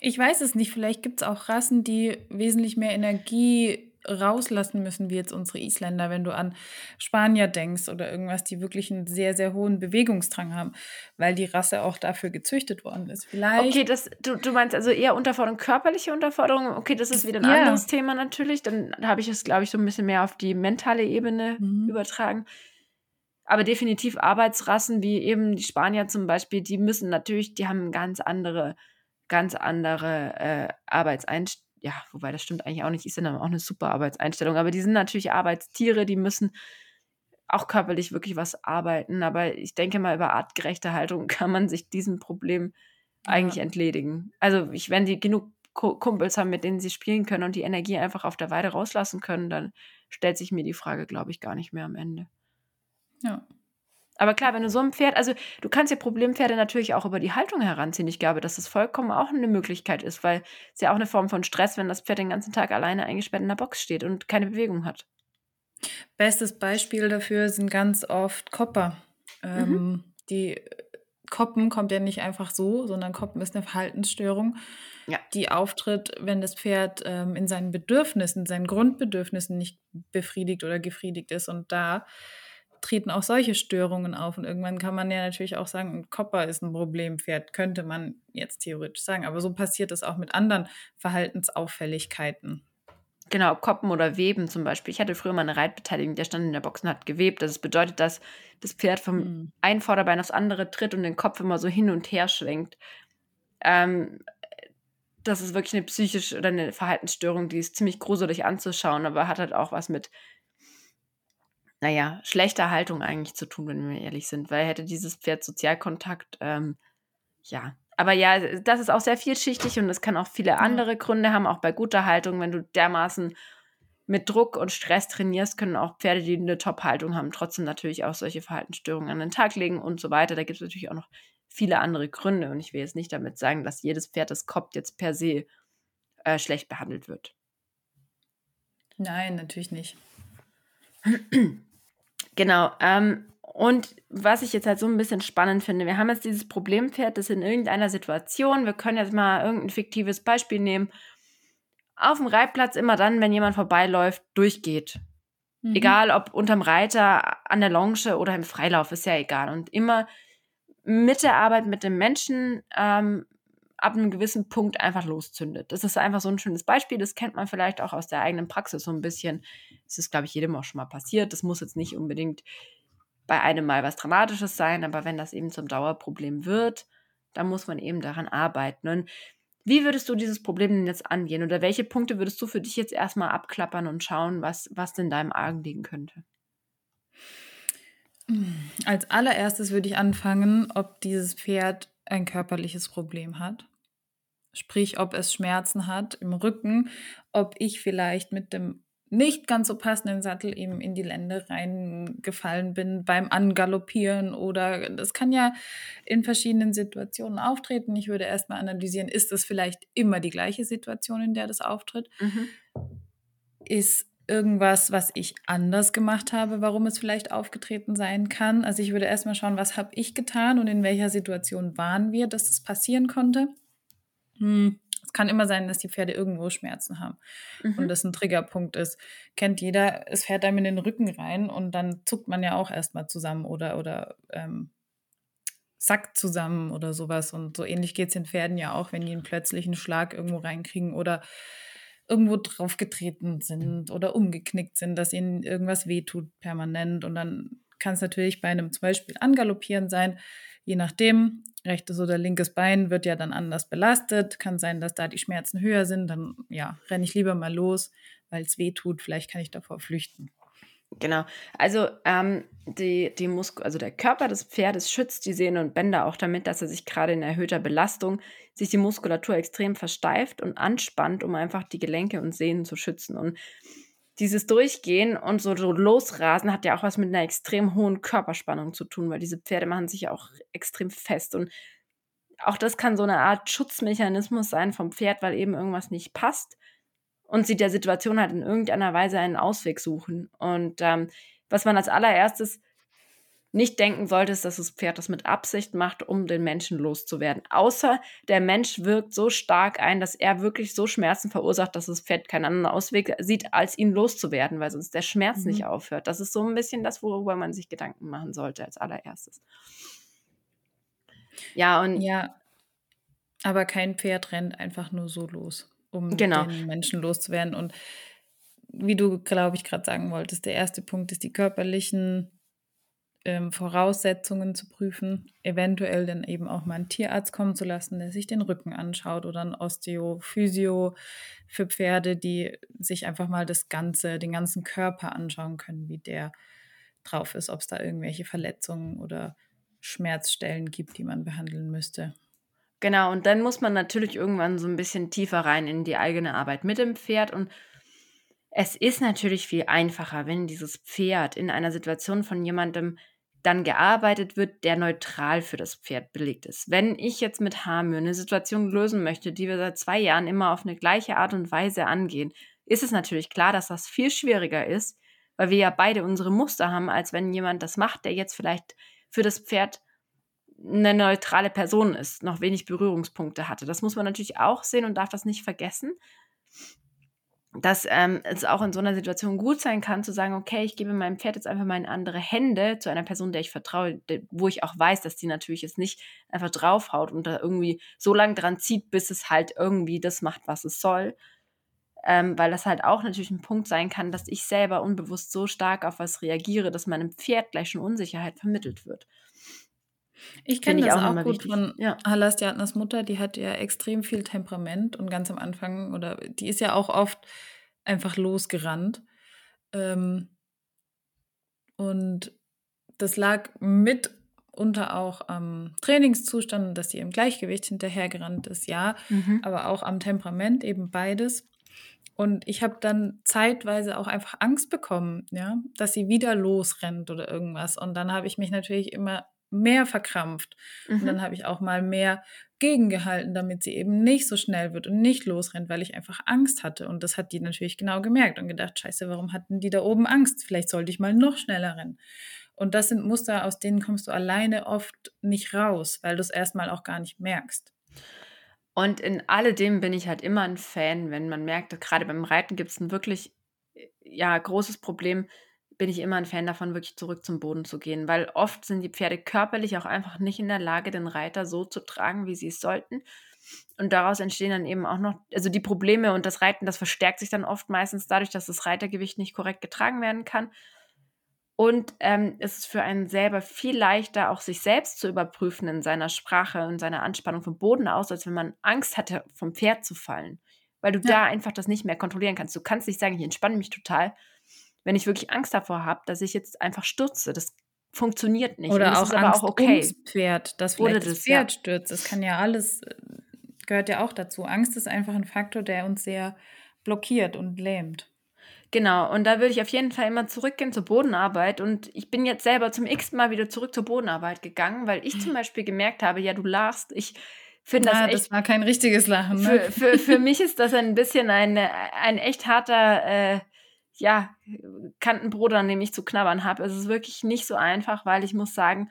Ich weiß es nicht. Vielleicht gibt es auch Rassen, die wesentlich mehr Energie rauslassen müssen, wie jetzt unsere Isländer, wenn du an Spanier denkst oder irgendwas, die wirklich einen sehr, sehr hohen Bewegungsdrang haben, weil die Rasse auch dafür gezüchtet worden ist. Vielleicht. Okay, das, du, du meinst also eher Unterforderung, körperliche Unterforderung. Okay, das ist wieder ein ja. anderes Thema natürlich. Dann habe ich es, glaube ich, so ein bisschen mehr auf die mentale Ebene mhm. übertragen. Aber definitiv Arbeitsrassen wie eben die Spanier zum Beispiel, die müssen natürlich, die haben ganz andere ganz andere äh, Arbeitseinstellungen. Ja, wobei das stimmt eigentlich auch nicht. Ist ja auch eine super Arbeitseinstellung. Aber die sind natürlich Arbeitstiere, die müssen auch körperlich wirklich was arbeiten. Aber ich denke mal, über artgerechte Haltung [LAUGHS] kann man sich diesem Problem ja. eigentlich entledigen. Also, ich, wenn die genug Kumpels haben, mit denen sie spielen können und die Energie einfach auf der Weide rauslassen können, dann stellt sich mir die Frage, glaube ich, gar nicht mehr am Ende. Ja. Aber klar, wenn du so ein Pferd, also du kannst ja Problempferde natürlich auch über die Haltung heranziehen. Ich glaube, dass das vollkommen auch eine Möglichkeit ist, weil es ja auch eine Form von Stress, wenn das Pferd den ganzen Tag alleine eingesperrt in der Box steht und keine Bewegung hat. Bestes Beispiel dafür sind ganz oft Kopper. Ähm, mhm. Die Koppen kommt ja nicht einfach so, sondern Koppen ist eine Verhaltensstörung, Ja. die auftritt, wenn das Pferd ähm, in seinen Bedürfnissen, seinen Grundbedürfnissen nicht befriedigt oder gefriedigt ist. Und da treten auch solche Störungen auf. Und irgendwann kann man ja natürlich auch sagen, ein Kopper ist ein Problempferd, könnte man jetzt theoretisch sagen. Aber so passiert es auch mit anderen Verhaltensauffälligkeiten. Genau, Koppen oder Weben zum Beispiel. Ich hatte früher mal eine Reitbeteiligung, der stand in der Box und hat gewebt. Das bedeutet, dass das Pferd vom Mhm. einen Vorderbein aufs andere tritt und den Kopf immer so hin und her schwenkt. Ähm, das ist wirklich eine psychische oder eine Verhaltensstörung, die ist ziemlich gruselig anzuschauen, aber hat halt auch was mit, naja, schlechter Haltung eigentlich zu tun, wenn wir ehrlich sind, weil hätte dieses Pferd Sozialkontakt, ähm, ja. Aber ja, das ist auch sehr vielschichtig und es kann auch viele andere Gründe haben, auch bei guter Haltung, wenn du dermaßen mit Druck und Stress trainierst, können auch Pferde, die eine Top-Haltung haben, trotzdem natürlich auch solche Verhaltensstörungen an den Tag legen und so weiter. Da gibt es natürlich auch noch viele andere Gründe und ich will jetzt nicht damit sagen, dass jedes Pferd, das koppt, jetzt per se äh, schlecht behandelt wird. Nein, natürlich nicht. Genau. Ähm, und was ich jetzt halt so ein bisschen spannend finde, wir haben jetzt dieses Problempferd, das in irgendeiner Situation, wir können jetzt mal irgendein fiktives Beispiel nehmen, auf dem Reitplatz immer dann, wenn jemand vorbeiläuft, durchgeht. Mhm. Egal ob unterm Reiter, an der Longe oder im Freilauf, ist ja egal. Und immer mit der Arbeit mit dem Menschen ähm, ab einem gewissen Punkt einfach loszündet. Das ist einfach so ein schönes Beispiel. Das kennt man vielleicht auch aus der eigenen Praxis so ein bisschen. Das ist, glaube ich, jedem auch schon mal passiert. Das muss jetzt nicht unbedingt bei einem Mal was Dramatisches sein, aber wenn das eben zum Dauerproblem wird, dann muss man eben daran arbeiten. Und wie würdest du dieses Problem denn jetzt angehen? Oder welche Punkte würdest du für dich jetzt erstmal abklappern und schauen, was, was denn deinem Argen liegen könnte? Als allererstes würde ich anfangen, ob dieses Pferd ein körperliches Problem hat. Sprich, ob es Schmerzen hat im Rücken, ob ich vielleicht mit dem nicht ganz so passenden Sattel eben in die Lände reingefallen bin beim Angaloppieren oder das kann ja in verschiedenen Situationen auftreten. Ich würde erstmal analysieren, ist das vielleicht immer die gleiche Situation, in der das auftritt? Mhm. Ist irgendwas, was ich anders gemacht habe, warum es vielleicht aufgetreten sein kann? Also ich würde erstmal schauen, was habe ich getan und in welcher Situation waren wir, dass das passieren konnte. Hm. Es kann immer sein, dass die Pferde irgendwo Schmerzen haben Mhm. und das ein Triggerpunkt ist. Kennt jeder, es fährt einem in den Rücken rein und dann zuckt man ja auch erstmal zusammen oder, oder ähm, sackt zusammen oder sowas. Und so ähnlich geht es den Pferden ja auch, wenn die einen plötzlichen Schlag irgendwo reinkriegen oder irgendwo draufgetreten sind oder umgeknickt sind, dass ihnen irgendwas wehtut permanent. Und dann kann es natürlich bei einem zum Beispiel Angaloppieren sein, je nachdem, rechtes oder linkes Bein wird ja dann anders belastet. Kann sein, dass da die Schmerzen höher sind. Dann ja, renne ich lieber mal los, weil es weh tut. Vielleicht kann ich davor flüchten. Genau. Also ähm, die, die Mus also der Körper des Pferdes schützt die Sehnen und Bänder auch damit, dass er sich gerade in erhöhter Belastung sich die Muskulatur extrem versteift und anspannt, um einfach die Gelenke und Sehnen zu schützen. Und dieses Durchgehen und so, so losrasen hat ja auch was mit einer extrem hohen Körperspannung zu tun, weil diese Pferde machen sich ja auch extrem fest. Und auch das kann so eine Art Schutzmechanismus sein vom Pferd, weil eben irgendwas nicht passt und sie der Situation halt in irgendeiner Weise einen Ausweg suchen. Und ähm, was man als allererstes nicht denken sollte, ist, dass das Pferd das mit Absicht macht, um den Menschen loszuwerden. Außer der Mensch wirkt so stark ein, dass er wirklich so Schmerzen verursacht, dass das Pferd keinen anderen Ausweg sieht, als ihn loszuwerden, weil sonst der Schmerz Mhm. nicht aufhört. Das ist so ein bisschen das, worüber man sich Gedanken machen sollte als allererstes. Ja, und Ja, aber kein Pferd rennt einfach nur so los, um Genau. den Menschen loszuwerden. Und wie du, glaube ich, gerade sagen wolltest, der erste Punkt ist, die körperlichen ähm, Voraussetzungen zu prüfen, eventuell dann eben auch mal einen Tierarzt kommen zu lassen, der sich den Rücken anschaut oder ein Osteo, Physio für Pferde, die sich einfach mal das Ganze, den ganzen Körper anschauen können, wie der drauf ist, ob es da irgendwelche Verletzungen oder Schmerzstellen gibt, die man behandeln müsste. Genau, und dann muss man natürlich irgendwann so ein bisschen tiefer rein in die eigene Arbeit mit dem Pferd. Und es ist natürlich viel einfacher, wenn dieses Pferd in einer Situation von jemandem dann gearbeitet wird, der neutral für das Pferd belegt ist. Wenn ich jetzt mit Hamir eine Situation lösen möchte, die wir seit zwei Jahren immer auf eine gleiche Art und Weise angehen, ist es natürlich klar, dass das viel schwieriger ist, weil wir ja beide unsere Muster haben, als wenn jemand das macht, der jetzt vielleicht für das Pferd eine neutrale Person ist, noch wenig Berührungspunkte hatte. Das muss man natürlich auch sehen und darf das nicht vergessen, dass ähm, es auch in so einer Situation gut sein kann, zu sagen, okay, ich gebe meinem Pferd jetzt einfach mal in andere Hände zu einer Person, der ich vertraue, wo ich auch weiß, dass die natürlich jetzt nicht einfach draufhaut und da irgendwie so lange dran zieht, bis es halt irgendwie das macht, was es soll. Ähm, weil das halt auch natürlich ein Punkt sein kann, dass ich selber unbewusst so stark auf was reagiere, dass meinem Pferd gleich schon Unsicherheit vermittelt wird. Ich kenne das auch, auch gut wichtig. von ja. Halastiatnas Mutter, die hat ja extrem viel Temperament und ganz am Anfang, oder die ist ja auch oft einfach losgerannt. Ähm, und das lag mitunter auch am Trainingszustand, dass sie im Gleichgewicht hinterhergerannt ist, ja, mhm. aber auch am Temperament, eben beides. Und ich habe dann zeitweise auch einfach Angst bekommen, ja, dass sie wieder losrennt oder irgendwas. Und dann habe ich mich natürlich immer mehr verkrampft. Mhm. Und dann habe ich auch mal mehr gegengehalten, damit sie eben nicht so schnell wird und nicht losrennt, weil ich einfach Angst hatte. Und das hat die natürlich genau gemerkt und gedacht, scheiße, warum hatten die da oben Angst? Vielleicht sollte ich mal noch schneller rennen. Und das sind Muster, aus denen kommst du alleine oft nicht raus, weil du es erstmal auch gar nicht merkst. Und in alledem bin ich halt immer ein Fan, wenn man merkt, gerade beim Reiten gibt es ein wirklich ja, großes Problem, bin ich immer ein Fan davon, wirklich zurück zum Boden zu gehen, weil oft sind die Pferde körperlich auch einfach nicht in der Lage, den Reiter so zu tragen, wie sie es sollten. Und daraus entstehen dann eben auch noch, also die Probleme und das Reiten, das verstärkt sich dann oft meistens dadurch, dass das Reitergewicht nicht korrekt getragen werden kann. Und ähm, es ist für einen selber viel leichter, auch sich selbst zu überprüfen in seiner Sprache und seiner Anspannung vom Boden aus, als wenn man Angst hatte, vom Pferd zu fallen. Weil du ja. da einfach das nicht mehr kontrollieren kannst. Du kannst nicht sagen, ich entspanne mich total, wenn ich wirklich Angst davor habe, dass ich jetzt einfach stürze. Das funktioniert nicht. Oder auch Angst auch okay. ums Pferd, dass vielleicht das, das, Pferd ja. stürzt. Das kann ja alles, äh, gehört ja auch dazu. Angst ist einfach ein Faktor, der uns sehr blockiert und lähmt. Genau, und da würde ich auf jeden Fall immer zurückgehen zur Bodenarbeit. Und ich bin jetzt selber zum x Mal wieder zurück zur Bodenarbeit gegangen, weil ich zum Beispiel gemerkt habe, ja, du lachst, ich finde das echt. Das war kein richtiges Lachen. Ne? Für, für, für mich ist das ein bisschen ein, ein echt harter äh, ja, Kantenbrot, an dem ich zu knabbern habe. Es ist wirklich nicht so einfach, weil ich muss sagen,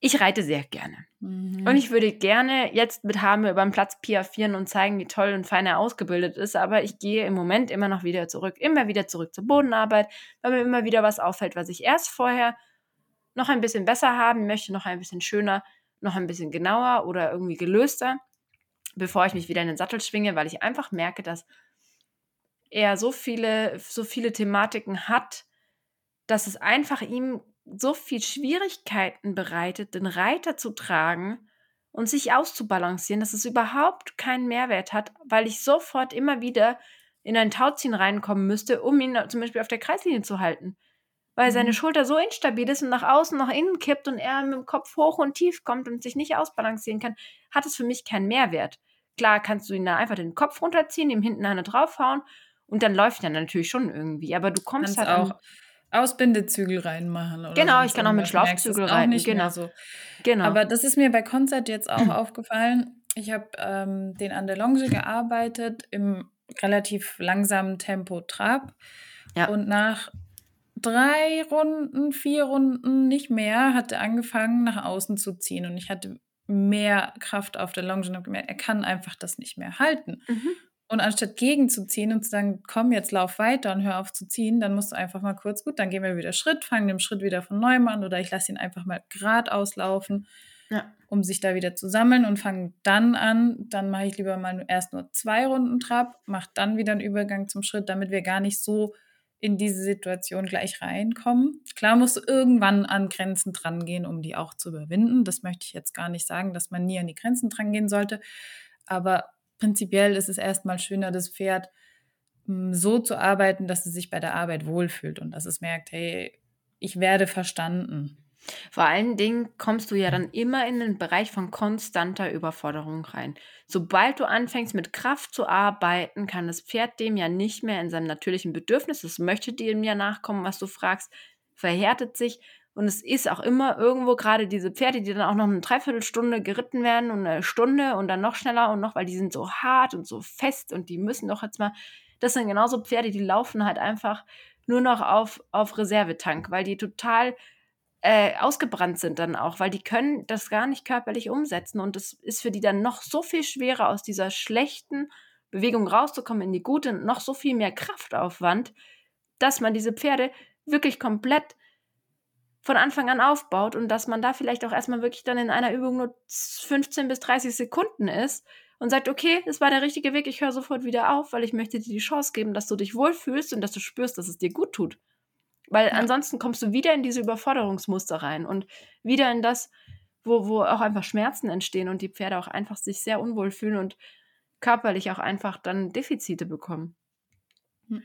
ich reite sehr gerne. Mhm. Und ich würde gerne jetzt mit Hame über den Platz piafieren und zeigen, wie toll und fein er ausgebildet ist. Aber ich gehe im Moment immer noch wieder zurück, immer wieder zurück zur Bodenarbeit, weil mir immer wieder was auffällt, was ich erst vorher noch ein bisschen besser haben möchte, noch ein bisschen schöner, noch ein bisschen genauer oder irgendwie gelöster, bevor ich mich wieder in den Sattel schwinge, weil ich einfach merke, dass er so viele, so viele Thematiken hat, dass es einfach ihm so viel Schwierigkeiten bereitet, den Reiter zu tragen und sich auszubalancieren, dass es überhaupt keinen Mehrwert hat, weil ich sofort immer wieder in ein Tauziehen reinkommen müsste, um ihn zum Beispiel auf der Kreislinie zu halten. Weil mhm. seine Schulter so instabil ist und nach außen, nach innen kippt und er mit dem Kopf hoch und tief kommt und sich nicht ausbalancieren kann, hat es für mich keinen Mehrwert. Klar kannst du ihn da einfach den Kopf runterziehen, ihm hinten eine draufhauen und dann läuft er natürlich schon irgendwie. Aber du kommst Kannst halt auch Ausbindezügel reinmachen. Oder genau, ich kann auch mit Schlauchzügel rein. Genau. So. genau. Aber das ist mir bei Konzert jetzt auch [CLEARS THROAT] aufgefallen. Ich habe ähm, den an der Longe gearbeitet im relativ langsamen Tempo Trab. Ja. Und nach drei Runden, vier Runden, nicht mehr, hat er angefangen, nach außen zu ziehen. Und ich hatte mehr Kraft auf der Longe und habe gemerkt, er kann einfach das nicht mehr halten. Mhm. Und anstatt gegenzuziehen und zu sagen, komm, jetzt lauf weiter und hör auf zu ziehen, dann musst du einfach mal kurz, gut, dann gehen wir wieder Schritt, fangen den Schritt wieder von neuem an oder ich lasse ihn einfach mal geradeaus laufen, ja. um sich da wieder zu sammeln und fange dann an, dann mache ich lieber mal erst nur zwei Runden Trab, mache dann wieder einen Übergang zum Schritt, damit wir gar nicht so in diese Situation gleich reinkommen. Klar musst du irgendwann an Grenzen dran gehen, um die auch zu überwinden. Das möchte ich jetzt gar nicht sagen, dass man nie an die Grenzen dran gehen sollte. Aber prinzipiell ist es erstmal schöner, das Pferd hm, so zu arbeiten, dass es sich bei der Arbeit wohlfühlt und dass es merkt, hey, ich werde verstanden. Vor allen Dingen kommst du ja dann immer in den Bereich von konstanter Überforderung rein. Sobald du anfängst mit Kraft zu arbeiten, kann das Pferd dem ja nicht mehr in seinem natürlichen Bedürfnis, es möchte dem ja nachkommen, was du fragst, verhärtet sich und es ist auch immer irgendwo gerade diese Pferde, die dann auch noch eine Dreiviertelstunde geritten werden und eine Stunde und dann noch schneller und noch, weil die sind so hart und so fest und die müssen doch jetzt mal. Das sind genauso Pferde, die laufen halt einfach nur noch auf, auf Reservetank, weil die total äh, ausgebrannt sind dann auch, weil die können das gar nicht körperlich umsetzen und es ist für die dann noch so viel schwerer aus dieser schlechten Bewegung rauszukommen in die gute und noch so viel mehr Kraftaufwand, dass man diese Pferde wirklich komplett von Anfang an aufbaut und dass man da vielleicht auch erstmal wirklich dann in einer Übung nur 15 bis 30 Sekunden ist und sagt, okay, das war der richtige Weg, ich höre sofort wieder auf, weil ich möchte dir die Chance geben, dass du dich wohlfühlst und dass du spürst, dass es dir gut tut. Weil ja. ansonsten kommst du wieder in diese Überforderungsmuster rein und wieder in das, wo, wo auch einfach Schmerzen entstehen und die Pferde auch einfach sich sehr unwohl fühlen und körperlich auch einfach dann Defizite bekommen. Hm.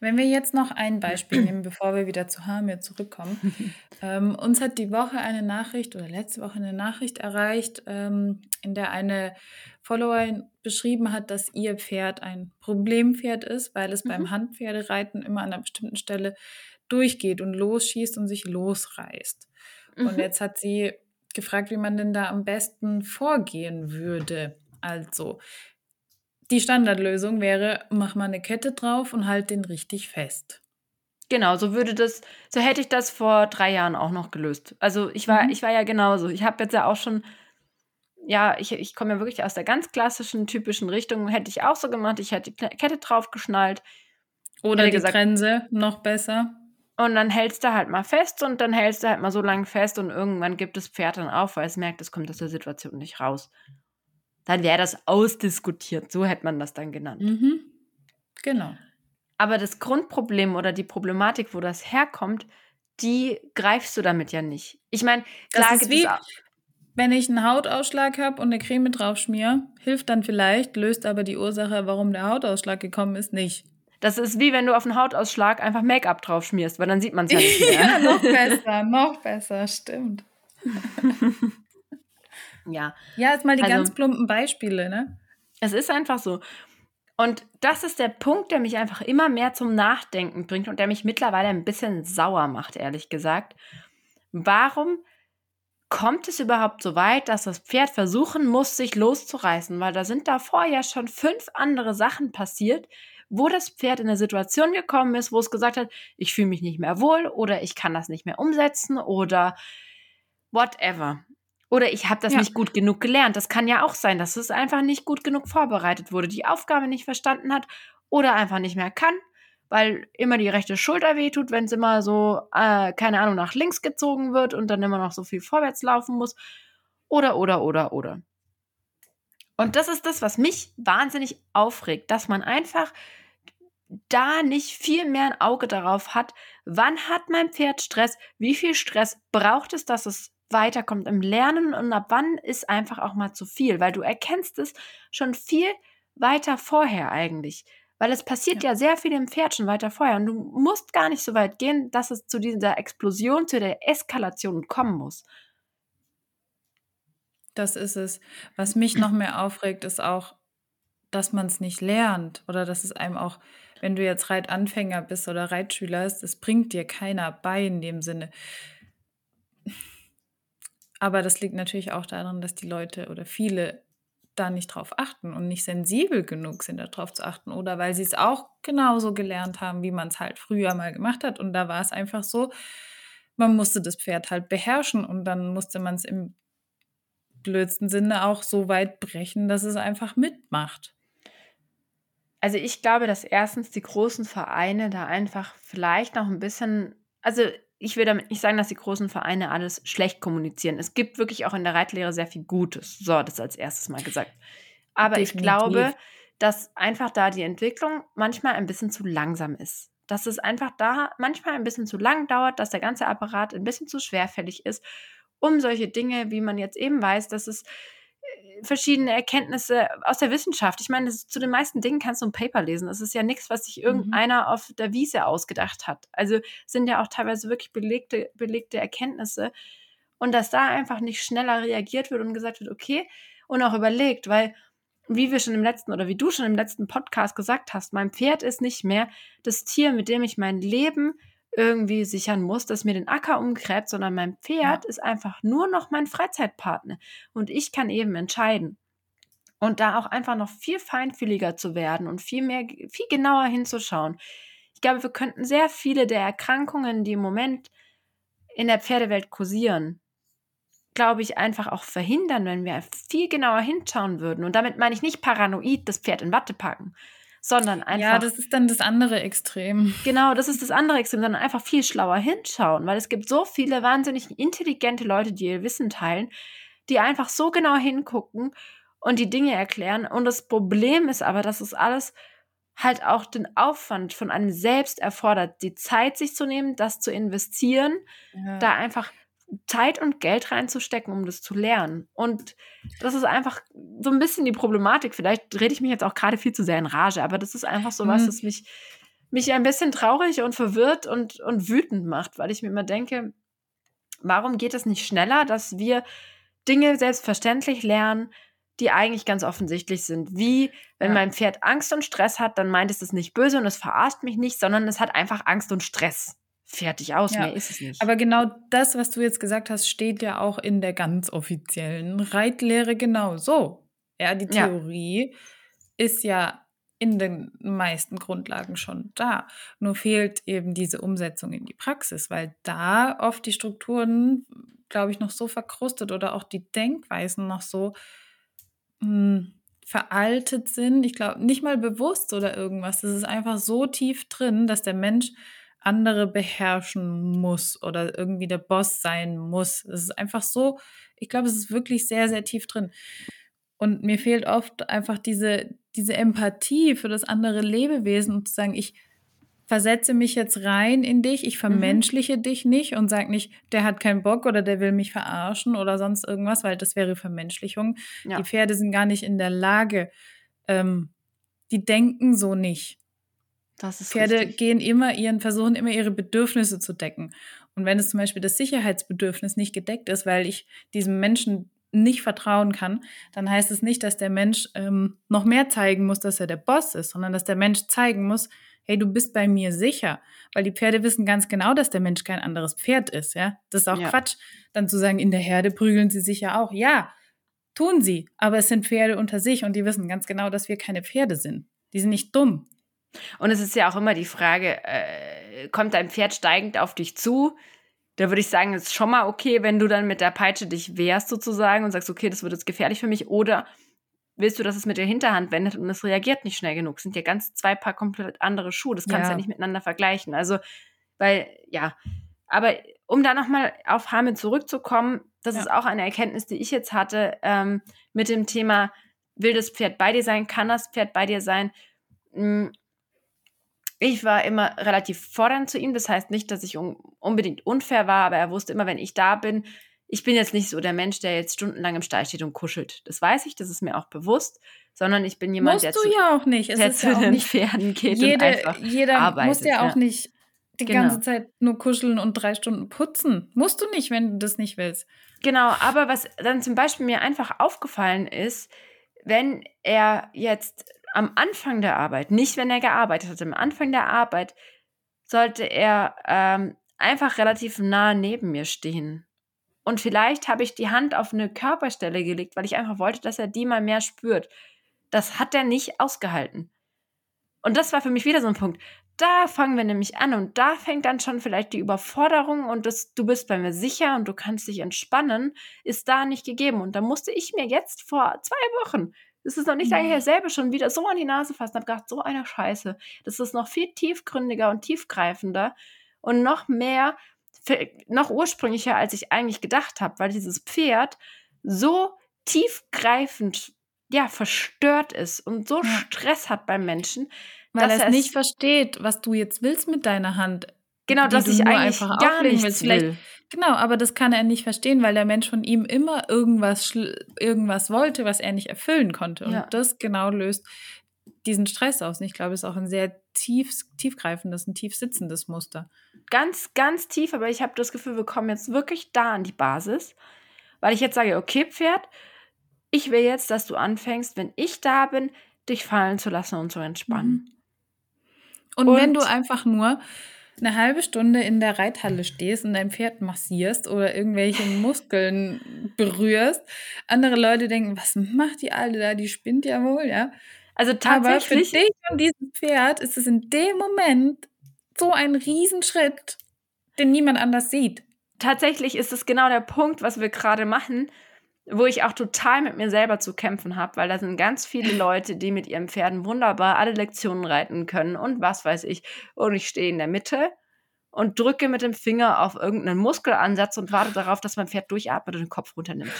Wenn wir jetzt noch ein Beispiel nehmen, bevor wir wieder zu Hamir zurückkommen. [LAUGHS] ähm, uns hat die Woche eine Nachricht oder letzte Woche eine Nachricht erreicht, ähm, in der eine Followerin beschrieben hat, dass ihr Pferd ein Problempferd ist, weil es mhm. beim Handpferdereiten immer an einer bestimmten Stelle durchgeht und losschießt und sich losreißt. Mhm. Und jetzt hat sie gefragt, wie man denn da am besten vorgehen würde. Also, die Standardlösung wäre, mach mal eine Kette drauf und halt den richtig fest. Genau, so würde das, so hätte ich das vor drei Jahren auch noch gelöst. Also ich war, mhm. ich war ja genauso. Ich habe jetzt ja auch schon, ja, ich, ich komme ja wirklich aus der ganz klassischen, typischen Richtung. Hätte ich auch so gemacht. Ich hätte die Kette draufgeschnallt. Oder die gesagt, Trense, noch besser. Und dann hältst du halt mal fest und dann hältst du halt mal so lange fest und irgendwann gibt das Pferd dann auf, weil es merkt, es kommt aus der Situation nicht raus dann wäre das ausdiskutiert. So hätte man das dann genannt. Mhm. Genau. Aber das Grundproblem oder die Problematik, wo das herkommt, die greifst du damit ja nicht. Ich meine, klar das ist wie, wenn ich einen Hautausschlag habe und eine Creme drauf schmier, hilft dann vielleicht, löst aber die Ursache, warum der Hautausschlag gekommen ist, nicht. Das ist wie wenn du auf einen Hautausschlag einfach Make-up drauf schmierst, weil dann sieht man es ja nicht [LAUGHS] mehr. ja, noch besser, noch besser, stimmt. [LAUGHS] Ja. Ja, jetzt mal die also, ganz plumpen Beispiele, ne? Es ist einfach so. Und das ist der Punkt, der mich einfach immer mehr zum Nachdenken bringt und der mich mittlerweile ein bisschen sauer macht, ehrlich gesagt. Warum kommt es überhaupt so weit, dass das Pferd versuchen muss, sich loszureißen? Weil da sind davor ja schon fünf andere Sachen passiert, wo das Pferd in eine Situation gekommen ist, wo es gesagt hat, ich fühle mich nicht mehr wohl oder ich kann das nicht mehr umsetzen oder whatever. Oder ich habe das ja. nicht gut genug gelernt. Das kann ja auch sein, dass es einfach nicht gut genug vorbereitet wurde, die Aufgabe nicht verstanden hat oder einfach nicht mehr kann, weil immer die rechte Schulter wehtut, wenn es immer so, äh, keine Ahnung, nach links gezogen wird und dann immer noch so viel vorwärts laufen muss. Oder, oder, oder, oder. Und das ist das, was mich wahnsinnig aufregt, dass man einfach da nicht viel mehr ein Auge darauf hat, wann hat mein Pferd Stress, wie viel Stress braucht es, dass es weiterkommt im Lernen und ab wann ist einfach auch mal zu viel, weil du erkennst es schon viel weiter vorher eigentlich. Weil es passiert ja. ja sehr viel im Pferd schon weiter vorher und du musst gar nicht so weit gehen, dass es zu dieser Explosion, zu der Eskalation kommen muss. Das ist es. Was [CLEARS THROAT] mich noch mehr aufregt, ist auch, dass man es nicht lernt oder dass es einem auch, wenn du jetzt Reitanfänger bist oder Reitschüler bist, es bringt dir keiner bei in dem Sinne. Aber das liegt natürlich auch daran, dass die Leute oder viele da nicht drauf achten und nicht sensibel genug sind, darauf zu achten. Oder weil sie es auch genauso gelernt haben, wie man es halt früher mal gemacht hat. Und da war es einfach so, man musste das Pferd halt beherrschen und dann musste man es im blödsten Sinne auch so weit brechen, dass es einfach mitmacht. Also ich glaube, dass erstens die großen Vereine da einfach vielleicht noch ein bisschen, also ich will damit nicht sagen, dass die großen Vereine alles schlecht kommunizieren. Es gibt wirklich auch in der Reitlehre sehr viel Gutes. So, das als erstes mal gesagt. Aber Definitiv. ich glaube, dass einfach da die Entwicklung manchmal ein bisschen zu langsam ist. Dass es einfach da manchmal ein bisschen zu lang dauert, dass der ganze Apparat ein bisschen zu schwerfällig ist, um solche Dinge, wie man jetzt eben weiß, dass es verschiedene Erkenntnisse aus der Wissenschaft. Ich meine, zu den meisten Dingen kannst du ein Paper lesen. Das ist ja nichts, was sich mhm. irgendeiner mhm. auf der Wiese ausgedacht hat. Also sind ja auch teilweise wirklich belegte, belegte Erkenntnisse. Und dass da einfach nicht schneller reagiert wird und gesagt wird, okay, und auch überlegt, weil, wie wir schon im letzten oder wie du schon im letzten Podcast gesagt hast, mein Pferd ist nicht mehr das Tier, mit dem ich mein Leben irgendwie sichern muss, dass mir den Acker umgräbt, sondern mein Pferd ja. ist einfach nur noch mein Freizeitpartner und ich kann eben entscheiden. Und da auch einfach noch viel feinfühliger zu werden und viel mehr, viel genauer hinzuschauen. Ich glaube, wir könnten sehr viele der Erkrankungen, die im Moment in der Pferdewelt kursieren, glaube ich, einfach auch verhindern, wenn wir viel genauer hinschauen würden. Und damit meine ich nicht paranoid das Pferd in Watte packen, sondern einfach. Ja, das ist dann das andere Extrem. Genau, das ist das andere Extrem, sondern einfach viel schlauer hinschauen, weil es gibt so viele wahnsinnig intelligente Leute, die ihr Wissen teilen, die einfach so genau hingucken und die Dinge erklären. Und das Problem ist aber, dass es alles halt auch den Aufwand von einem selbst erfordert, die Zeit sich zu nehmen, das zu investieren, ja. da einfach Zeit und Geld reinzustecken, um das zu lernen. Und das ist einfach so ein bisschen die Problematik. Vielleicht rede ich mich jetzt auch gerade viel zu sehr in Rage, aber das ist einfach so was, mhm. das mich, mich ein bisschen traurig und verwirrt und, und wütend macht, weil ich mir immer denke, warum geht es nicht schneller, dass wir Dinge selbstverständlich lernen, die eigentlich ganz offensichtlich sind. Wie, wenn ja. mein Pferd Angst und Stress hat, dann meint es das nicht böse und es verarscht mich nicht, sondern es hat einfach Angst und Stress. Fertig aus, ja. mehr ist es nicht. Aber genau das, was du jetzt gesagt hast, steht ja auch in der ganz offiziellen Reitlehre genau so. Ja, die Theorie ja. ist ja in den meisten Grundlagen schon da. Nur fehlt eben diese Umsetzung in die Praxis, weil da oft die Strukturen, glaube ich, noch so verkrustet oder auch die Denkweisen noch so mh, hm, veraltet sind. Ich glaube, nicht mal bewusst oder irgendwas. Das ist einfach so tief drin, dass der Mensch andere beherrschen muss oder irgendwie der Boss sein muss. Es ist einfach so, ich glaube, es ist wirklich sehr, sehr tief drin. Und mir fehlt oft einfach diese, diese Empathie für das andere Lebewesen und zu sagen, ich versetze mich jetzt rein in dich, ich mhm. vermenschliche mhm. dich nicht und sage nicht, der hat keinen Bock oder der will mich verarschen oder sonst irgendwas, weil das wäre Vermenschlichung. Ja. Die Pferde sind gar nicht in der Lage, ähm, die denken so nicht. Pferde richtig. gehen immer ihren, versuchen immer ihre Bedürfnisse zu decken. Und wenn es zum Beispiel das Sicherheitsbedürfnis nicht gedeckt ist, weil ich diesem Menschen nicht vertrauen kann, dann heißt es nicht, dass der Mensch ähm, noch mehr zeigen muss, dass er der Boss ist, sondern dass der Mensch zeigen muss, hey, du bist bei mir sicher. Weil die Pferde wissen ganz genau, dass der Mensch kein anderes Pferd ist, ja. Das ist auch ja. Quatsch, dann zu sagen, in der Herde prügeln sie sich ja auch. Ja, tun sie, aber es sind Pferde unter sich und die wissen ganz genau, dass wir keine Pferde sind. Die sind nicht dumm. Und es ist ja auch immer die Frage, äh, kommt dein Pferd steigend auf dich zu? Da würde ich sagen, es ist schon mal okay, wenn du dann mit der Peitsche dich wehrst sozusagen und sagst, okay, das wird jetzt gefährlich für mich. Oder willst du, dass es mit der Hinterhand wendet und es reagiert nicht schnell genug? Das sind ja ganz zwei Paar komplett andere Schuhe. Das kannst du ja. ja nicht miteinander vergleichen. Also, weil, ja. Aber um da nochmal auf Hamid zurückzukommen, das ja. ist auch eine Erkenntnis, die ich jetzt hatte ähm, mit dem Thema, will das Pferd bei dir sein? Kann das Pferd bei dir sein? Hm, ich war immer relativ fordernd zu ihm. Das heißt nicht, dass ich un unbedingt unfair war, aber er wusste immer, wenn ich da bin, ich bin jetzt nicht so der Mensch, der jetzt stundenlang im Stall steht und kuschelt. Das weiß ich, das ist mir auch bewusst, sondern ich bin jemand, Musst der du zu, ja auch nicht. Es der zu ja den nicht Pferden geht jede, und einfach Jeder arbeitet, muss ja auch nicht die genau. ganze Zeit nur kuscheln und drei Stunden putzen. Musst du nicht, wenn du das nicht willst. Genau, aber was dann zum Beispiel mir einfach aufgefallen ist, wenn er jetzt am Anfang der Arbeit, nicht wenn er gearbeitet hat, am Anfang der Arbeit sollte er ähm, einfach relativ nah neben mir stehen und vielleicht habe ich die Hand auf eine Körperstelle gelegt, weil ich einfach wollte, dass er die mal mehr spürt. Das hat er nicht ausgehalten. Und das war für mich wieder so ein Punkt. Da fangen wir nämlich an und da fängt dann schon vielleicht die Überforderung und das, du bist bei mir sicher und du kannst dich entspannen, ist da nicht gegeben. Und da musste ich mir jetzt vor zwei Wochen, das ist noch nicht lange her, mhm. selber schon wieder so an die Nase fassen, habe gedacht, so eine Scheiße. Das ist noch viel tiefgründiger und tiefgreifender und noch mehr noch ursprünglicher, als ich eigentlich gedacht habe, weil dieses Pferd so tiefgreifend ja, verstört ist und so. Stress hat beim Menschen. Weil er es nicht versteht, was du jetzt willst mit deiner Hand. Genau, dass ich eigentlich gar nichts willst. will. Genau, aber das kann er nicht verstehen, weil der Mensch von ihm immer irgendwas, irgendwas wollte, was er nicht erfüllen konnte. Und ja. das genau löst diesen Stress aus. Und ich glaube, es ist auch ein sehr tief, tiefgreifendes, ein tief sitzendes Muster ganz, ganz tief, aber ich habe das Gefühl, wir kommen jetzt wirklich da an die Basis, weil ich jetzt sage, okay, Pferd, ich will jetzt, dass du anfängst, wenn ich da bin, dich fallen zu lassen und zu entspannen. Mhm. Und, und wenn du einfach nur eine halbe Stunde in der Reithalle stehst und dein Pferd massierst oder irgendwelche [LAUGHS] Muskeln berührst, andere Leute denken, was macht die Alte da? Die spinnt ja wohl, ja. Also tatsächlich. Aber für dich und dieses Pferd ist es in dem Moment so ein Riesenschritt, den niemand anders sieht. tatsächlich ist es genau der Punkt, was wir gerade machen, wo ich auch total mit mir selber zu kämpfen habe, weil da sind ganz viele [LAUGHS] Leute, die mit ihren Pferden wunderbar alle Lektionen reiten können und was weiß ich. Und ich stehe in der Mitte und drücke mit dem Finger auf irgendeinen Muskelansatz und warte darauf, dass mein Pferd durchatmet und den Kopf runternimmt.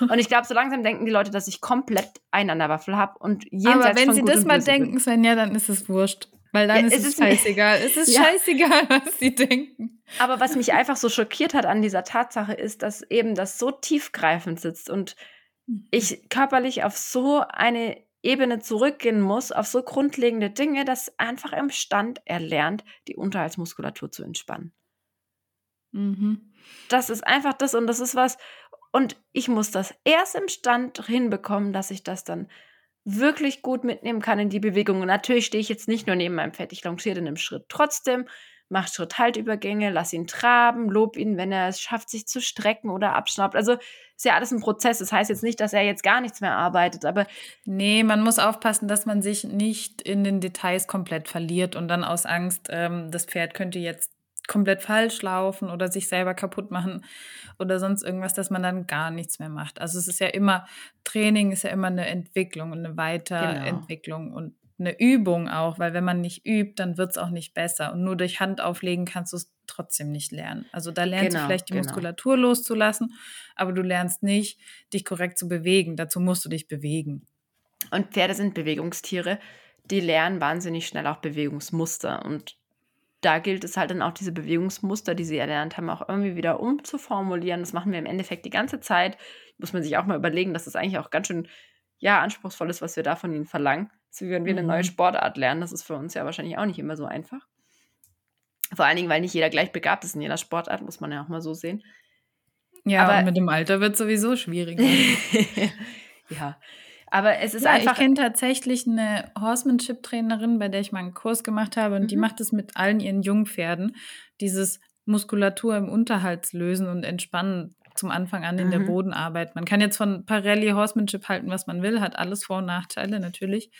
Und ich glaube, so langsam denken die Leute, dass ich komplett einen an der Waffel habe und jenseits Aber wenn sie das mal denken, Svenja, dann ist es wurscht. Weil dann ja, ist es, ist [LAUGHS] scheißegal. es ist ja. scheißegal, was sie denken. Aber was mich einfach so schockiert hat an dieser Tatsache ist, dass eben das so tiefgreifend sitzt und mhm. ich körperlich auf so eine Ebene zurückgehen muss, auf so grundlegende Dinge, dass einfach im Stand erlernt, die Unterhaltsmuskulatur zu entspannen. Mhm. Das ist einfach das und das ist was. Und ich muss das erst im Stand hinbekommen, dass ich das dann wirklich gut mitnehmen kann in die Bewegung. Und natürlich stehe ich jetzt nicht nur neben meinem Pferd, ich longiere in einem Schritt trotzdem, mache Schritt-Haltübergänge, lass ihn traben, lob ihn, wenn er es schafft, sich zu strecken oder abschnappt. Also ist ja alles ein Prozess. Das heißt jetzt nicht, dass er jetzt gar nichts mehr arbeitet, aber. Nee, man muss aufpassen, dass man sich nicht in den Details komplett verliert und dann aus Angst, ähm, das Pferd könnte jetzt komplett falsch laufen oder sich selber kaputt machen oder sonst irgendwas, dass man dann gar nichts mehr macht. Also es ist ja immer, Training ist ja immer eine Entwicklung und eine Weiterentwicklung genau. und eine Übung auch, weil wenn man nicht übt, dann wird es auch nicht besser. Und nur durch Hand auflegen kannst du es trotzdem nicht lernen. Also da lernst genau, du vielleicht die genau. Muskulatur loszulassen, aber du lernst nicht, dich korrekt zu bewegen. Dazu musst du dich bewegen. Und Pferde sind Bewegungstiere, die lernen wahnsinnig schnell auch Bewegungsmuster. Und da gilt es halt dann auch, diese Bewegungsmuster, die sie erlernt haben, auch irgendwie wieder umzuformulieren. Das machen wir im Endeffekt die ganze Zeit. Muss man sich auch mal überlegen, dass das eigentlich auch ganz schön ja, anspruchsvoll ist, was wir da von ihnen verlangen. So wie wenn wir eine neue mhm. Sportart lernen. Das ist für uns ja wahrscheinlich auch nicht immer so einfach. Vor allen Dingen, weil nicht jeder gleich begabt ist in jeder Sportart, muss man ja auch mal so sehen. Ja, aber mit dem Alter wird es sowieso schwieriger. [LAUGHS] ja, aber es ist ja, einfach. Ich kenne tatsächlich eine Horsemanship-Trainerin, bei der ich mal einen Kurs gemacht habe, und mhm. die macht es mit allen ihren Jungpferden. Dieses Muskulatur im Unterhals lösen und entspannen zum Anfang an in mhm. der Bodenarbeit. Man kann jetzt von Parelli Horsemanship halten, was man will, hat alles Vor- und Nachteile natürlich.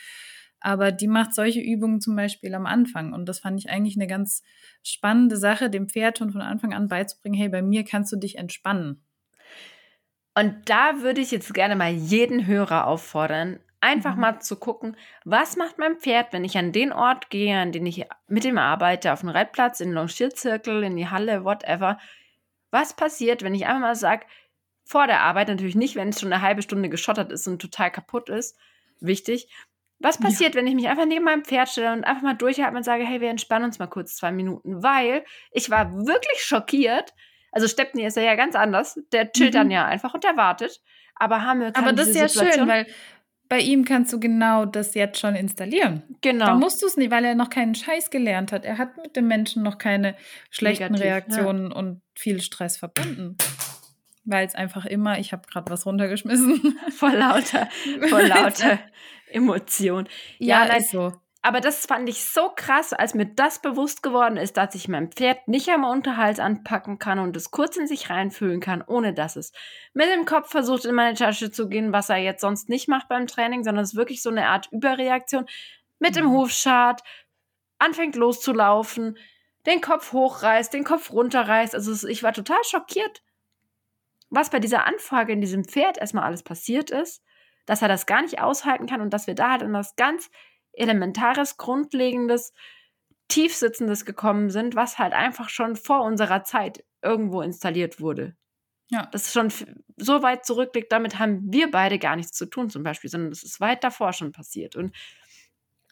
Aber die macht solche Übungen zum Beispiel am Anfang. Und das fand ich eigentlich eine ganz spannende Sache, dem Pferd schon von Anfang an beizubringen, hey, bei mir kannst du dich entspannen. Und da würde ich jetzt gerne mal jeden Hörer auffordern, einfach mhm. mal zu gucken, was macht mein Pferd, wenn ich an den Ort gehe, an den ich mit ihm arbeite, auf den Reitplatz, in den Longierzirkel, in die Halle, whatever. Was passiert, wenn ich einfach mal sage, vor der Arbeit, natürlich nicht, wenn es schon eine halbe Stunde geschottert ist und total kaputt ist, wichtig. Was passiert, ja. wenn ich mich einfach neben meinem Pferd stelle und einfach mal durchhalte und sage, hey, wir entspannen uns mal kurz zwei Minuten, weil ich war wirklich schockiert, also Stepney ist ja ganz anders. Der chillt mhm. dann ja einfach und der wartet. Aber Hamel kann Aber das ist ja Situation schön, weil bei ihm kannst du genau das jetzt schon installieren. Genau. Da musst du es nicht, weil er noch keinen Scheiß gelernt hat. Er hat mit dem Menschen noch keine schlechten Negativ, Reaktionen ja. und viel Stress verbunden. Weil es einfach immer, ich habe gerade was runtergeschmissen. [LAUGHS] vor lauter, vor lauter [LAUGHS] Emotion. Ja, ja ist so. Aber das fand ich so krass, als mir das bewusst geworden ist, dass ich mein Pferd nicht am Unterhals anpacken kann und es kurz in sich reinfühlen kann, ohne dass es mit dem Kopf versucht, in meine Tasche zu gehen, was er jetzt sonst nicht macht beim Training, sondern es ist wirklich so eine Art Überreaktion mit dem mhm. Hufschad, anfängt loszulaufen, den Kopf hochreißt, den Kopf runterreißt. Also ich war total schockiert, was bei dieser Anfrage in diesem Pferd erstmal alles passiert ist, dass er das gar nicht aushalten kann und dass wir da halt in das ganz Elementares, Grundlegendes, Tiefsitzendes gekommen sind, was halt einfach schon vor unserer Zeit irgendwo installiert wurde. Ja. Das ist schon so weit zurückliegt, damit haben wir beide gar nichts zu tun, zum Beispiel, sondern das ist weit davor schon passiert. Und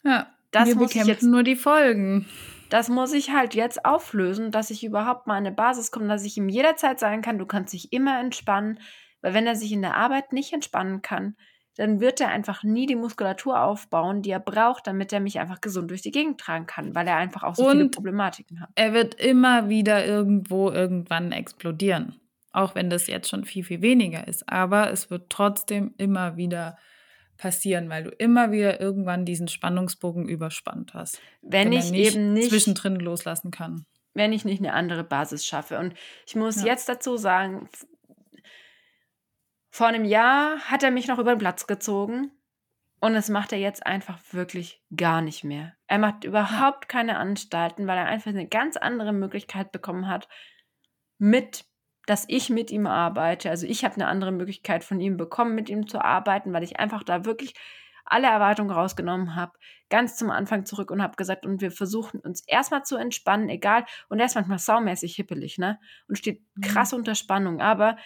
ja, das wir muss ich jetzt nur die Folgen. Das muss ich halt jetzt auflösen, dass ich überhaupt mal an eine Basis komme, dass ich ihm jederzeit sagen kann, du kannst dich immer entspannen, weil wenn er sich in der Arbeit nicht entspannen kann, dann wird er einfach nie die Muskulatur aufbauen, die er braucht, damit er mich einfach gesund durch die Gegend tragen kann, weil er einfach auch so Und viele Problematiken hat. Er wird immer wieder irgendwo irgendwann explodieren. Auch wenn das jetzt schon viel, viel weniger ist. Aber es wird trotzdem immer wieder passieren, weil du immer wieder irgendwann diesen Spannungsbogen überspannt hast. Wenn, wenn ich nicht eben nicht zwischendrin loslassen kann. Wenn ich nicht eine andere Basis schaffe. Und ich muss ja. jetzt dazu sagen, vor einem Jahr hat er mich noch über den Platz gezogen und das macht er jetzt einfach wirklich gar nicht mehr. Er macht überhaupt keine Anstalten, weil er einfach eine ganz andere Möglichkeit bekommen hat, mit, dass ich mit ihm arbeite. Also ich habe eine andere Möglichkeit von ihm bekommen, mit ihm zu arbeiten, weil ich einfach da wirklich alle Erwartungen rausgenommen habe, ganz zum Anfang zurück und habe gesagt, und wir versuchen uns erstmal zu entspannen, egal, und er ist manchmal saumäßig hippelig, ne? Und steht mhm. krass mhm. unter Spannung. Aber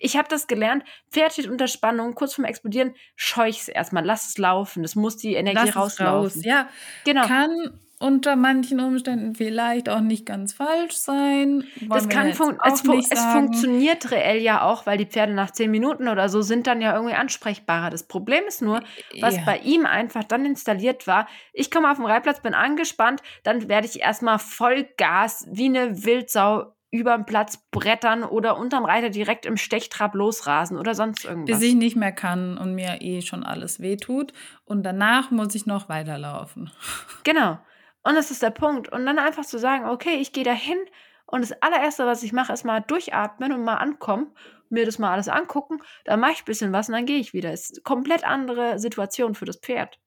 ich habe das gelernt, Pferd steht unter Spannung, kurz vorm Explodieren, scheuch es erstmal, lass es laufen. Das muss die Energie lass rauslaufen. Raus. Ja, genau. Kann unter manchen Umständen vielleicht auch nicht ganz falsch sein. das kann fun es, fu es funktioniert reell ja auch, weil die Pferde nach zehn Minuten oder so sind dann ja irgendwie ansprechbarer. Das Problem ist nur, was ja. bei ihm einfach dann installiert war. Ich komme auf den Reitplatz, bin angespannt, dann werde ich erstmal voll Gas wie eine Wildsau über den Platz brettern oder unterm Reiter direkt im Stechtrab losrasen oder sonst irgendwas. Bis ich nicht mehr kann und mir eh schon alles wehtut. Und danach muss ich noch weiterlaufen. [LAUGHS] Genau. Und das ist der Punkt. Und dann einfach zu sagen, okay, ich gehe da hin und das allererste, was ich mache, ist mal durchatmen und mal ankommen, mir das mal alles angucken. Dann mache ich ein bisschen was und dann gehe ich wieder. Ist eine komplett andere Situation für das Pferd.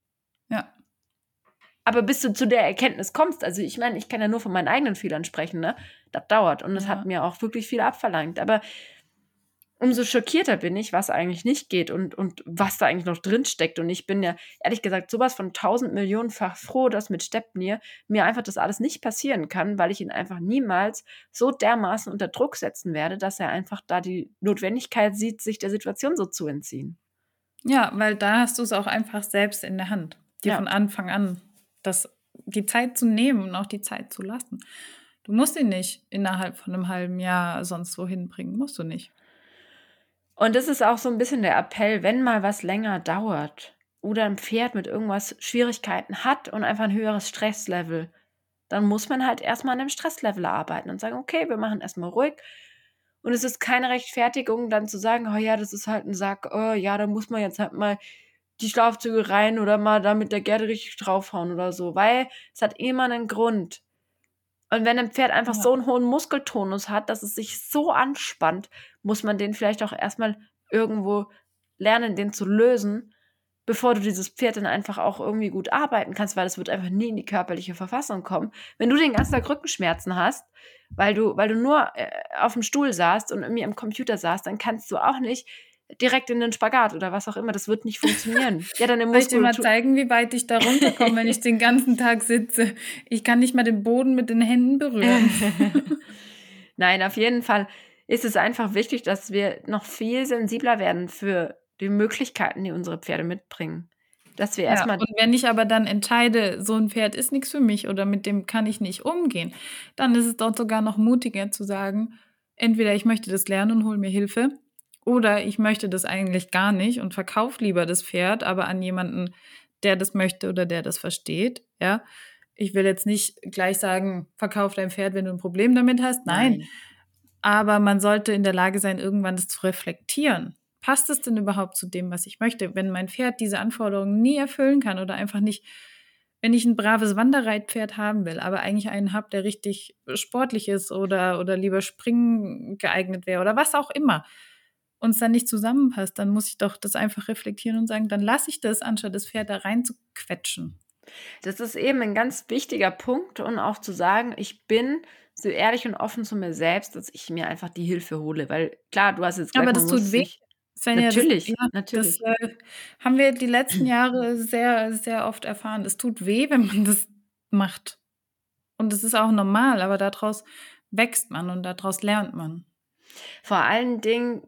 Aber bis du zu der Erkenntnis kommst, also ich meine, ich kann ja nur von meinen eigenen Fehlern sprechen, ne? Das dauert und das ja. hat mir auch wirklich viel abverlangt. Aber umso schockierter bin ich, was eigentlich nicht geht und, und was da eigentlich noch drin steckt. Und ich bin ja ehrlich gesagt sowas von tausend Millionenfach froh, dass mit Stepnir mir einfach das alles nicht passieren kann, weil ich ihn einfach niemals so dermaßen unter Druck setzen werde, dass er einfach da die Notwendigkeit sieht, sich der Situation so zu entziehen. Ja, weil da hast du es auch einfach selbst in der Hand, dir ja. von Anfang an das, die Zeit zu nehmen und auch die Zeit zu lassen. Du musst ihn nicht innerhalb von einem halben Jahr sonst wohin bringen, musst du nicht. Und das ist auch so ein bisschen der Appell, wenn mal was länger dauert oder ein Pferd mit irgendwas Schwierigkeiten hat und einfach ein höheres Stresslevel, dann muss man halt erstmal an dem Stresslevel arbeiten und sagen, okay, wir machen erstmal ruhig. Und es ist keine Rechtfertigung, dann zu sagen, oh ja, das ist halt ein Sack, oh ja, da muss man jetzt halt mal die Schlafzüge rein oder mal da mit der Gerte richtig draufhauen oder so, weil es hat immer einen Grund. Und wenn ein Pferd einfach ja. so einen hohen Muskeltonus hat, dass es sich so anspannt, muss man den vielleicht auch erstmal irgendwo lernen, den zu lösen, bevor du dieses Pferd dann einfach auch irgendwie gut arbeiten kannst, weil es wird einfach nie in die körperliche Verfassung kommen. Wenn du den ganzen Tag Rückenschmerzen hast, weil du, weil du nur äh, auf dem Stuhl saßt und irgendwie am Computer saßt, dann kannst du auch nicht direkt in den Spagat oder was auch immer. Das wird nicht funktionieren. Ja, dann im Soll ich dir mal zeigen, wie weit ich da runterkomme, wenn ich den ganzen Tag sitze? Ich kann nicht mal den Boden mit den Händen berühren. [LAUGHS] Nein, auf jeden Fall ist es einfach wichtig, dass wir noch viel sensibler werden für die Möglichkeiten, die unsere Pferde mitbringen. Dass wir erstmal. Ja, und wenn ich aber dann entscheide, so ein Pferd ist nichts für mich oder mit dem kann ich nicht umgehen, dann ist es dort sogar noch mutiger zu sagen, entweder ich möchte das lernen und hole mir Hilfe oder ich möchte das eigentlich gar nicht und verkaufe lieber das Pferd, aber an jemanden, der das möchte oder der das versteht. Ja, ich will jetzt nicht gleich sagen, verkauf dein Pferd, wenn du ein Problem damit hast. Nein. Nein. Aber man sollte in der Lage sein, irgendwann das zu reflektieren. Passt es denn überhaupt zu dem, was ich möchte? Wenn mein Pferd diese Anforderungen nie erfüllen kann oder einfach nicht, wenn ich ein braves Wanderreitpferd haben will, aber eigentlich einen habe, der richtig sportlich ist oder, oder lieber springen geeignet wäre oder was auch immer, uns dann nicht zusammenpasst, dann muss ich doch das einfach reflektieren und sagen, dann lasse ich das, anstatt das Pferd da rein zu quetschen. Das ist eben ein ganz wichtiger Punkt und auch zu sagen, ich bin so ehrlich und offen zu mir selbst, dass ich mir einfach die Hilfe hole. Weil klar, du hast jetzt gesagt, aber das tut weh. Svenja, natürlich, das, ja, natürlich. Das äh, haben wir die letzten Jahre sehr, sehr oft erfahren. Es tut weh, [LAUGHS] wenn man das macht. Und es ist auch normal, aber daraus wächst man und daraus lernt man. Vor allen Dingen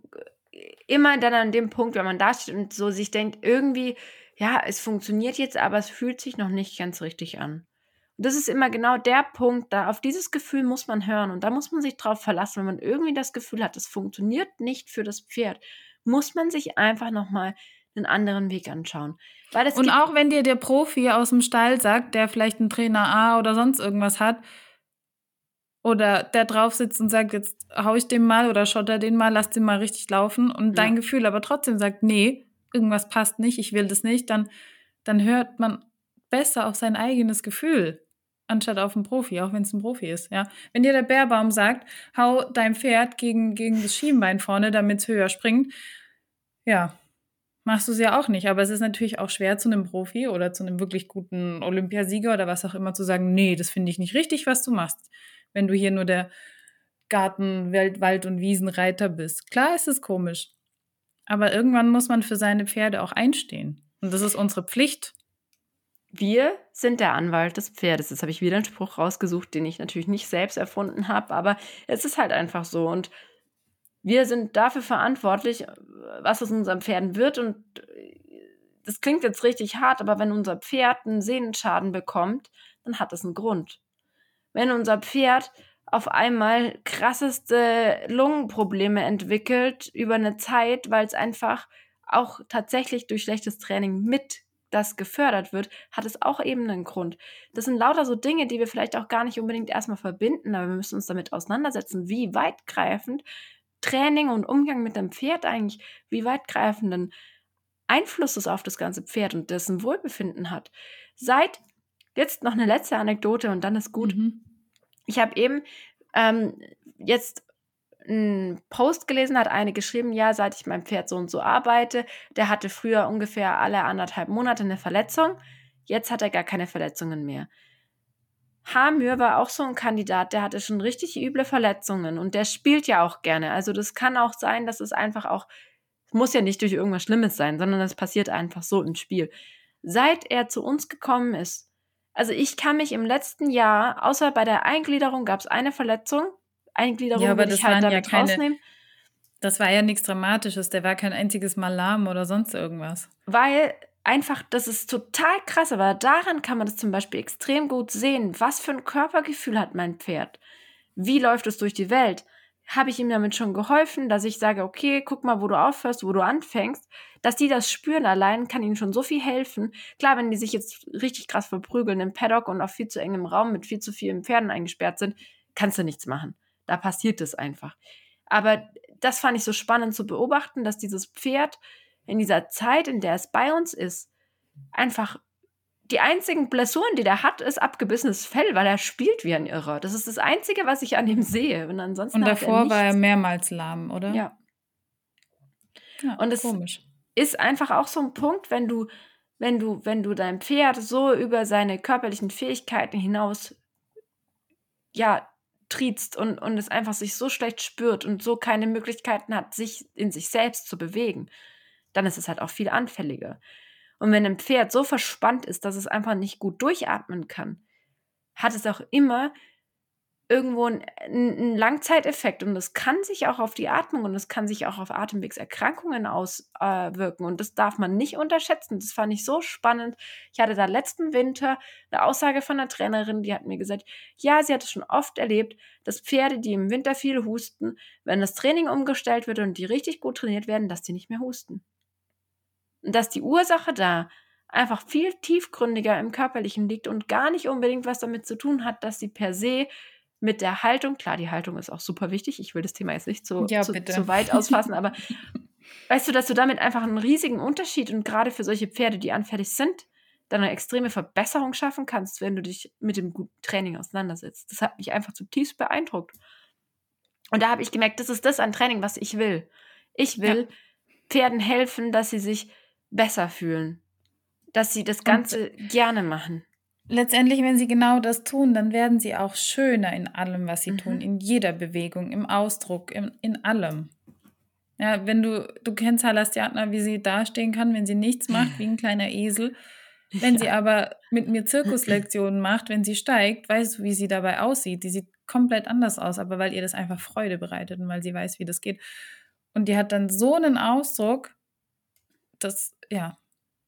immer dann an dem Punkt, wenn man da steht und so sich denkt, irgendwie, ja, es funktioniert jetzt, aber es fühlt sich noch nicht ganz richtig an. Und das ist immer genau der Punkt, da auf dieses Gefühl muss man hören und da muss man sich drauf verlassen, wenn man irgendwie das Gefühl hat, es funktioniert nicht für das Pferd, muss man sich einfach nochmal einen anderen Weg anschauen. und auch wenn dir der Profi aus dem Stall sagt, der vielleicht einen Trainer A oder sonst irgendwas hat, oder der drauf sitzt und sagt, jetzt hau ich den mal oder schotter den mal, lass den mal richtig laufen und ja. dein Gefühl aber trotzdem sagt, nee, irgendwas passt nicht, ich will das nicht, dann, dann hört man besser auf sein eigenes Gefühl, anstatt auf einen Profi, auch wenn es ein Profi ist, ja. Wenn dir der Bärbaum sagt, hau dein Pferd gegen, gegen das Schienbein vorne, damit es höher springt, ja, machst du es ja auch nicht. Aber es ist natürlich auch schwer zu einem Profi oder zu einem wirklich guten Olympiasieger oder was auch immer zu sagen, nee, das finde ich nicht richtig, was du machst wenn du hier nur der, Garten, Welt, Wald und Wiesenreiter bist. Klar ist es komisch. Aber irgendwann muss man für seine Pferde auch einstehen. Und das ist unsere Pflicht. Wir sind der Anwalt des Pferdes. Jetzt habe ich wieder einen Spruch rausgesucht, den ich natürlich nicht selbst erfunden habe, aber es ist halt einfach so. Und wir sind dafür verantwortlich, was aus unseren Pferden wird. Und das klingt jetzt richtig hart, aber wenn unser Pferd einen Sehnenschaden bekommt, dann hat das einen Grund. Wenn unser Pferd auf einmal krasseste Lungenprobleme entwickelt über eine Zeit, weil es einfach auch tatsächlich durch schlechtes Training mit das gefördert wird, hat es auch eben einen Grund. Das sind lauter so Dinge, die wir vielleicht auch gar nicht unbedingt erstmal verbinden, aber wir müssen uns damit auseinandersetzen, wie weitgreifend Training und Umgang mit dem Pferd eigentlich, wie weitgreifenden Einfluss es auf das ganze Pferd und dessen Wohlbefinden hat. Seit jetzt noch eine letzte Anekdote und dann ist gut. Mhm. Ich habe eben ähm, jetzt einen Post gelesen, hat eine geschrieben, ja, seit ich meinem Pferd so und so arbeite, der hatte früher ungefähr alle anderthalb Monate eine Verletzung, jetzt hat er gar keine Verletzungen mehr. Hamür war auch so ein Kandidat, der hatte schon richtig üble Verletzungen und der spielt ja auch gerne. Also das kann auch sein, dass es einfach auch, muss ja nicht durch irgendwas Schlimmes sein, sondern es passiert einfach so im Spiel. Seit er zu uns gekommen ist, also ich kann mich im letzten Jahr, außer bei der Eingliederung gab es eine Verletzung. Eingliederung ja, aber das ich halt damit ja keine, rausnehmen. Das war ja nichts Dramatisches, der war kein einziges Mal lahm oder sonst irgendwas. Weil einfach, das ist total krass, aber daran kann man das zum Beispiel extrem gut sehen. Was für ein Körpergefühl hat mein Pferd? Wie läuft es durch die Welt? Habe ich ihm damit schon geholfen, dass ich sage, okay, guck mal, wo du aufhörst, wo du anfängst, dass die das spüren allein, kann ihnen schon so viel helfen. Klar, wenn die sich jetzt richtig krass verprügeln im Paddock und auf viel zu engem Raum mit viel zu vielen Pferden eingesperrt sind, kannst du nichts machen. Da passiert es einfach. Aber das fand ich so spannend zu beobachten, dass dieses Pferd in dieser Zeit, in der es bei uns ist, einfach die einzigen Blessuren, die der hat, ist abgebissenes Fell, weil er spielt wie ein Irrer. Das ist das Einzige, was ich an ihm sehe. Und ansonsten. Und davor er war er mehrmals lahm, oder? Ja. ja und es komisch. ist einfach auch so ein Punkt, wenn du, wenn du, wenn du dein Pferd so über seine körperlichen Fähigkeiten hinaus, ja, triezt und, und es einfach sich so schlecht spürt und so keine Möglichkeiten hat, sich in sich selbst zu bewegen, dann ist es halt auch viel anfälliger. Und wenn ein Pferd so verspannt ist, dass es einfach nicht gut durchatmen kann, hat es auch immer irgendwo einen, einen Langzeiteffekt und das kann sich auch auf die Atmung und das kann sich auch auf Atemwegserkrankungen auswirken und das darf man nicht unterschätzen. Das fand ich so spannend. Ich hatte da letzten Winter eine Aussage von einer Trainerin, die hat mir gesagt, ja, sie hat es schon oft erlebt, dass Pferde, die im Winter viel husten, wenn das Training umgestellt wird und die richtig gut trainiert werden, dass die nicht mehr husten. Und dass die Ursache da einfach viel tiefgründiger im Körperlichen liegt und gar nicht unbedingt was damit zu tun hat, dass sie per se mit der Haltung, klar, die Haltung ist auch super wichtig, ich will das Thema jetzt nicht so, ja, zu, zu weit ausfassen, aber weißt du, dass du damit einfach einen riesigen Unterschied und gerade für solche Pferde, die anfällig sind, dann eine extreme Verbesserung schaffen kannst, wenn du dich mit dem guten Training auseinandersetzt. Das hat mich einfach zutiefst beeindruckt. Und da habe ich gemerkt, das ist das an Training, was ich will. Ich will ja. Pferden helfen, dass sie sich besser fühlen. Dass sie das Ganze Und gerne machen. Letztendlich, wenn sie genau das tun, dann werden sie auch schöner in allem, was sie mhm. tun, in jeder Bewegung, im Ausdruck, in, in allem. Ja, wenn du, du kennst Halastiatna, wie sie dastehen kann, wenn sie nichts macht, wie ein kleiner Esel. Wenn ja. sie aber mit mir Zirkuslektionen [LAUGHS] macht, wenn sie steigt, weißt du, wie sie dabei aussieht. Die sieht komplett anders aus, aber weil ihr das einfach Freude bereitet und weil sie weiß, wie das geht. Und die hat dann so einen Ausdruck, das, ja,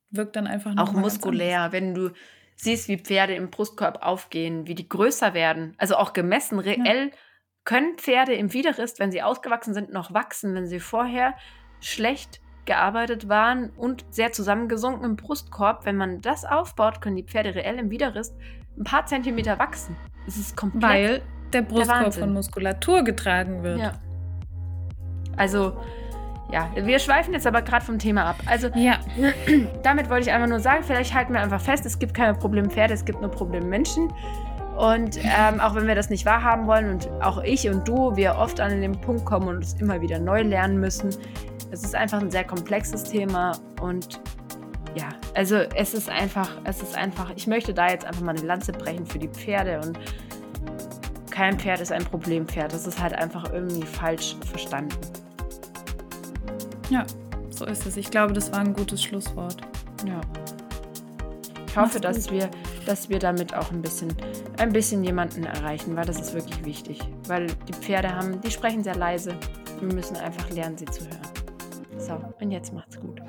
wirkt dann einfach noch Auch muskulär, wenn du siehst, wie Pferde im Brustkorb aufgehen, wie die größer werden. Also auch gemessen, reell ja. können Pferde im Widerrist, wenn sie ausgewachsen sind, noch wachsen, wenn sie vorher schlecht gearbeitet waren und sehr zusammengesunken im Brustkorb. Wenn man das aufbaut, können die Pferde reell im Widerrist ein paar Zentimeter wachsen. Es ist komplett. Weil der Brustkorb der von Muskulatur getragen wird. Ja. Also ja, wir schweifen jetzt aber gerade vom Thema ab. Also, ja. [CLEARS THROAT] damit wollte ich einfach nur sagen, vielleicht halten wir einfach fest, es gibt keine Problempferde, es gibt nur Problemmenschen. Und ähm, auch wenn wir das nicht wahrhaben wollen und auch ich und du, wir oft an den Punkt kommen und es immer wieder neu lernen müssen, es ist einfach ein sehr komplexes Thema und ja, also es ist einfach, es ist einfach, ich möchte da jetzt einfach mal eine Lanze brechen für die Pferde und kein Pferd ist ein Problempferd. Das ist halt einfach irgendwie falsch verstanden. Ja, so ist es. Ich glaube, das war ein gutes Schlusswort. Ja. Ich hoffe, dass wir, dass wir damit auch ein bisschen, ein bisschen jemanden erreichen, weil das ist wirklich wichtig. Weil die Pferde haben, die sprechen sehr leise. Wir müssen einfach lernen, sie zu hören. So, und jetzt macht's gut.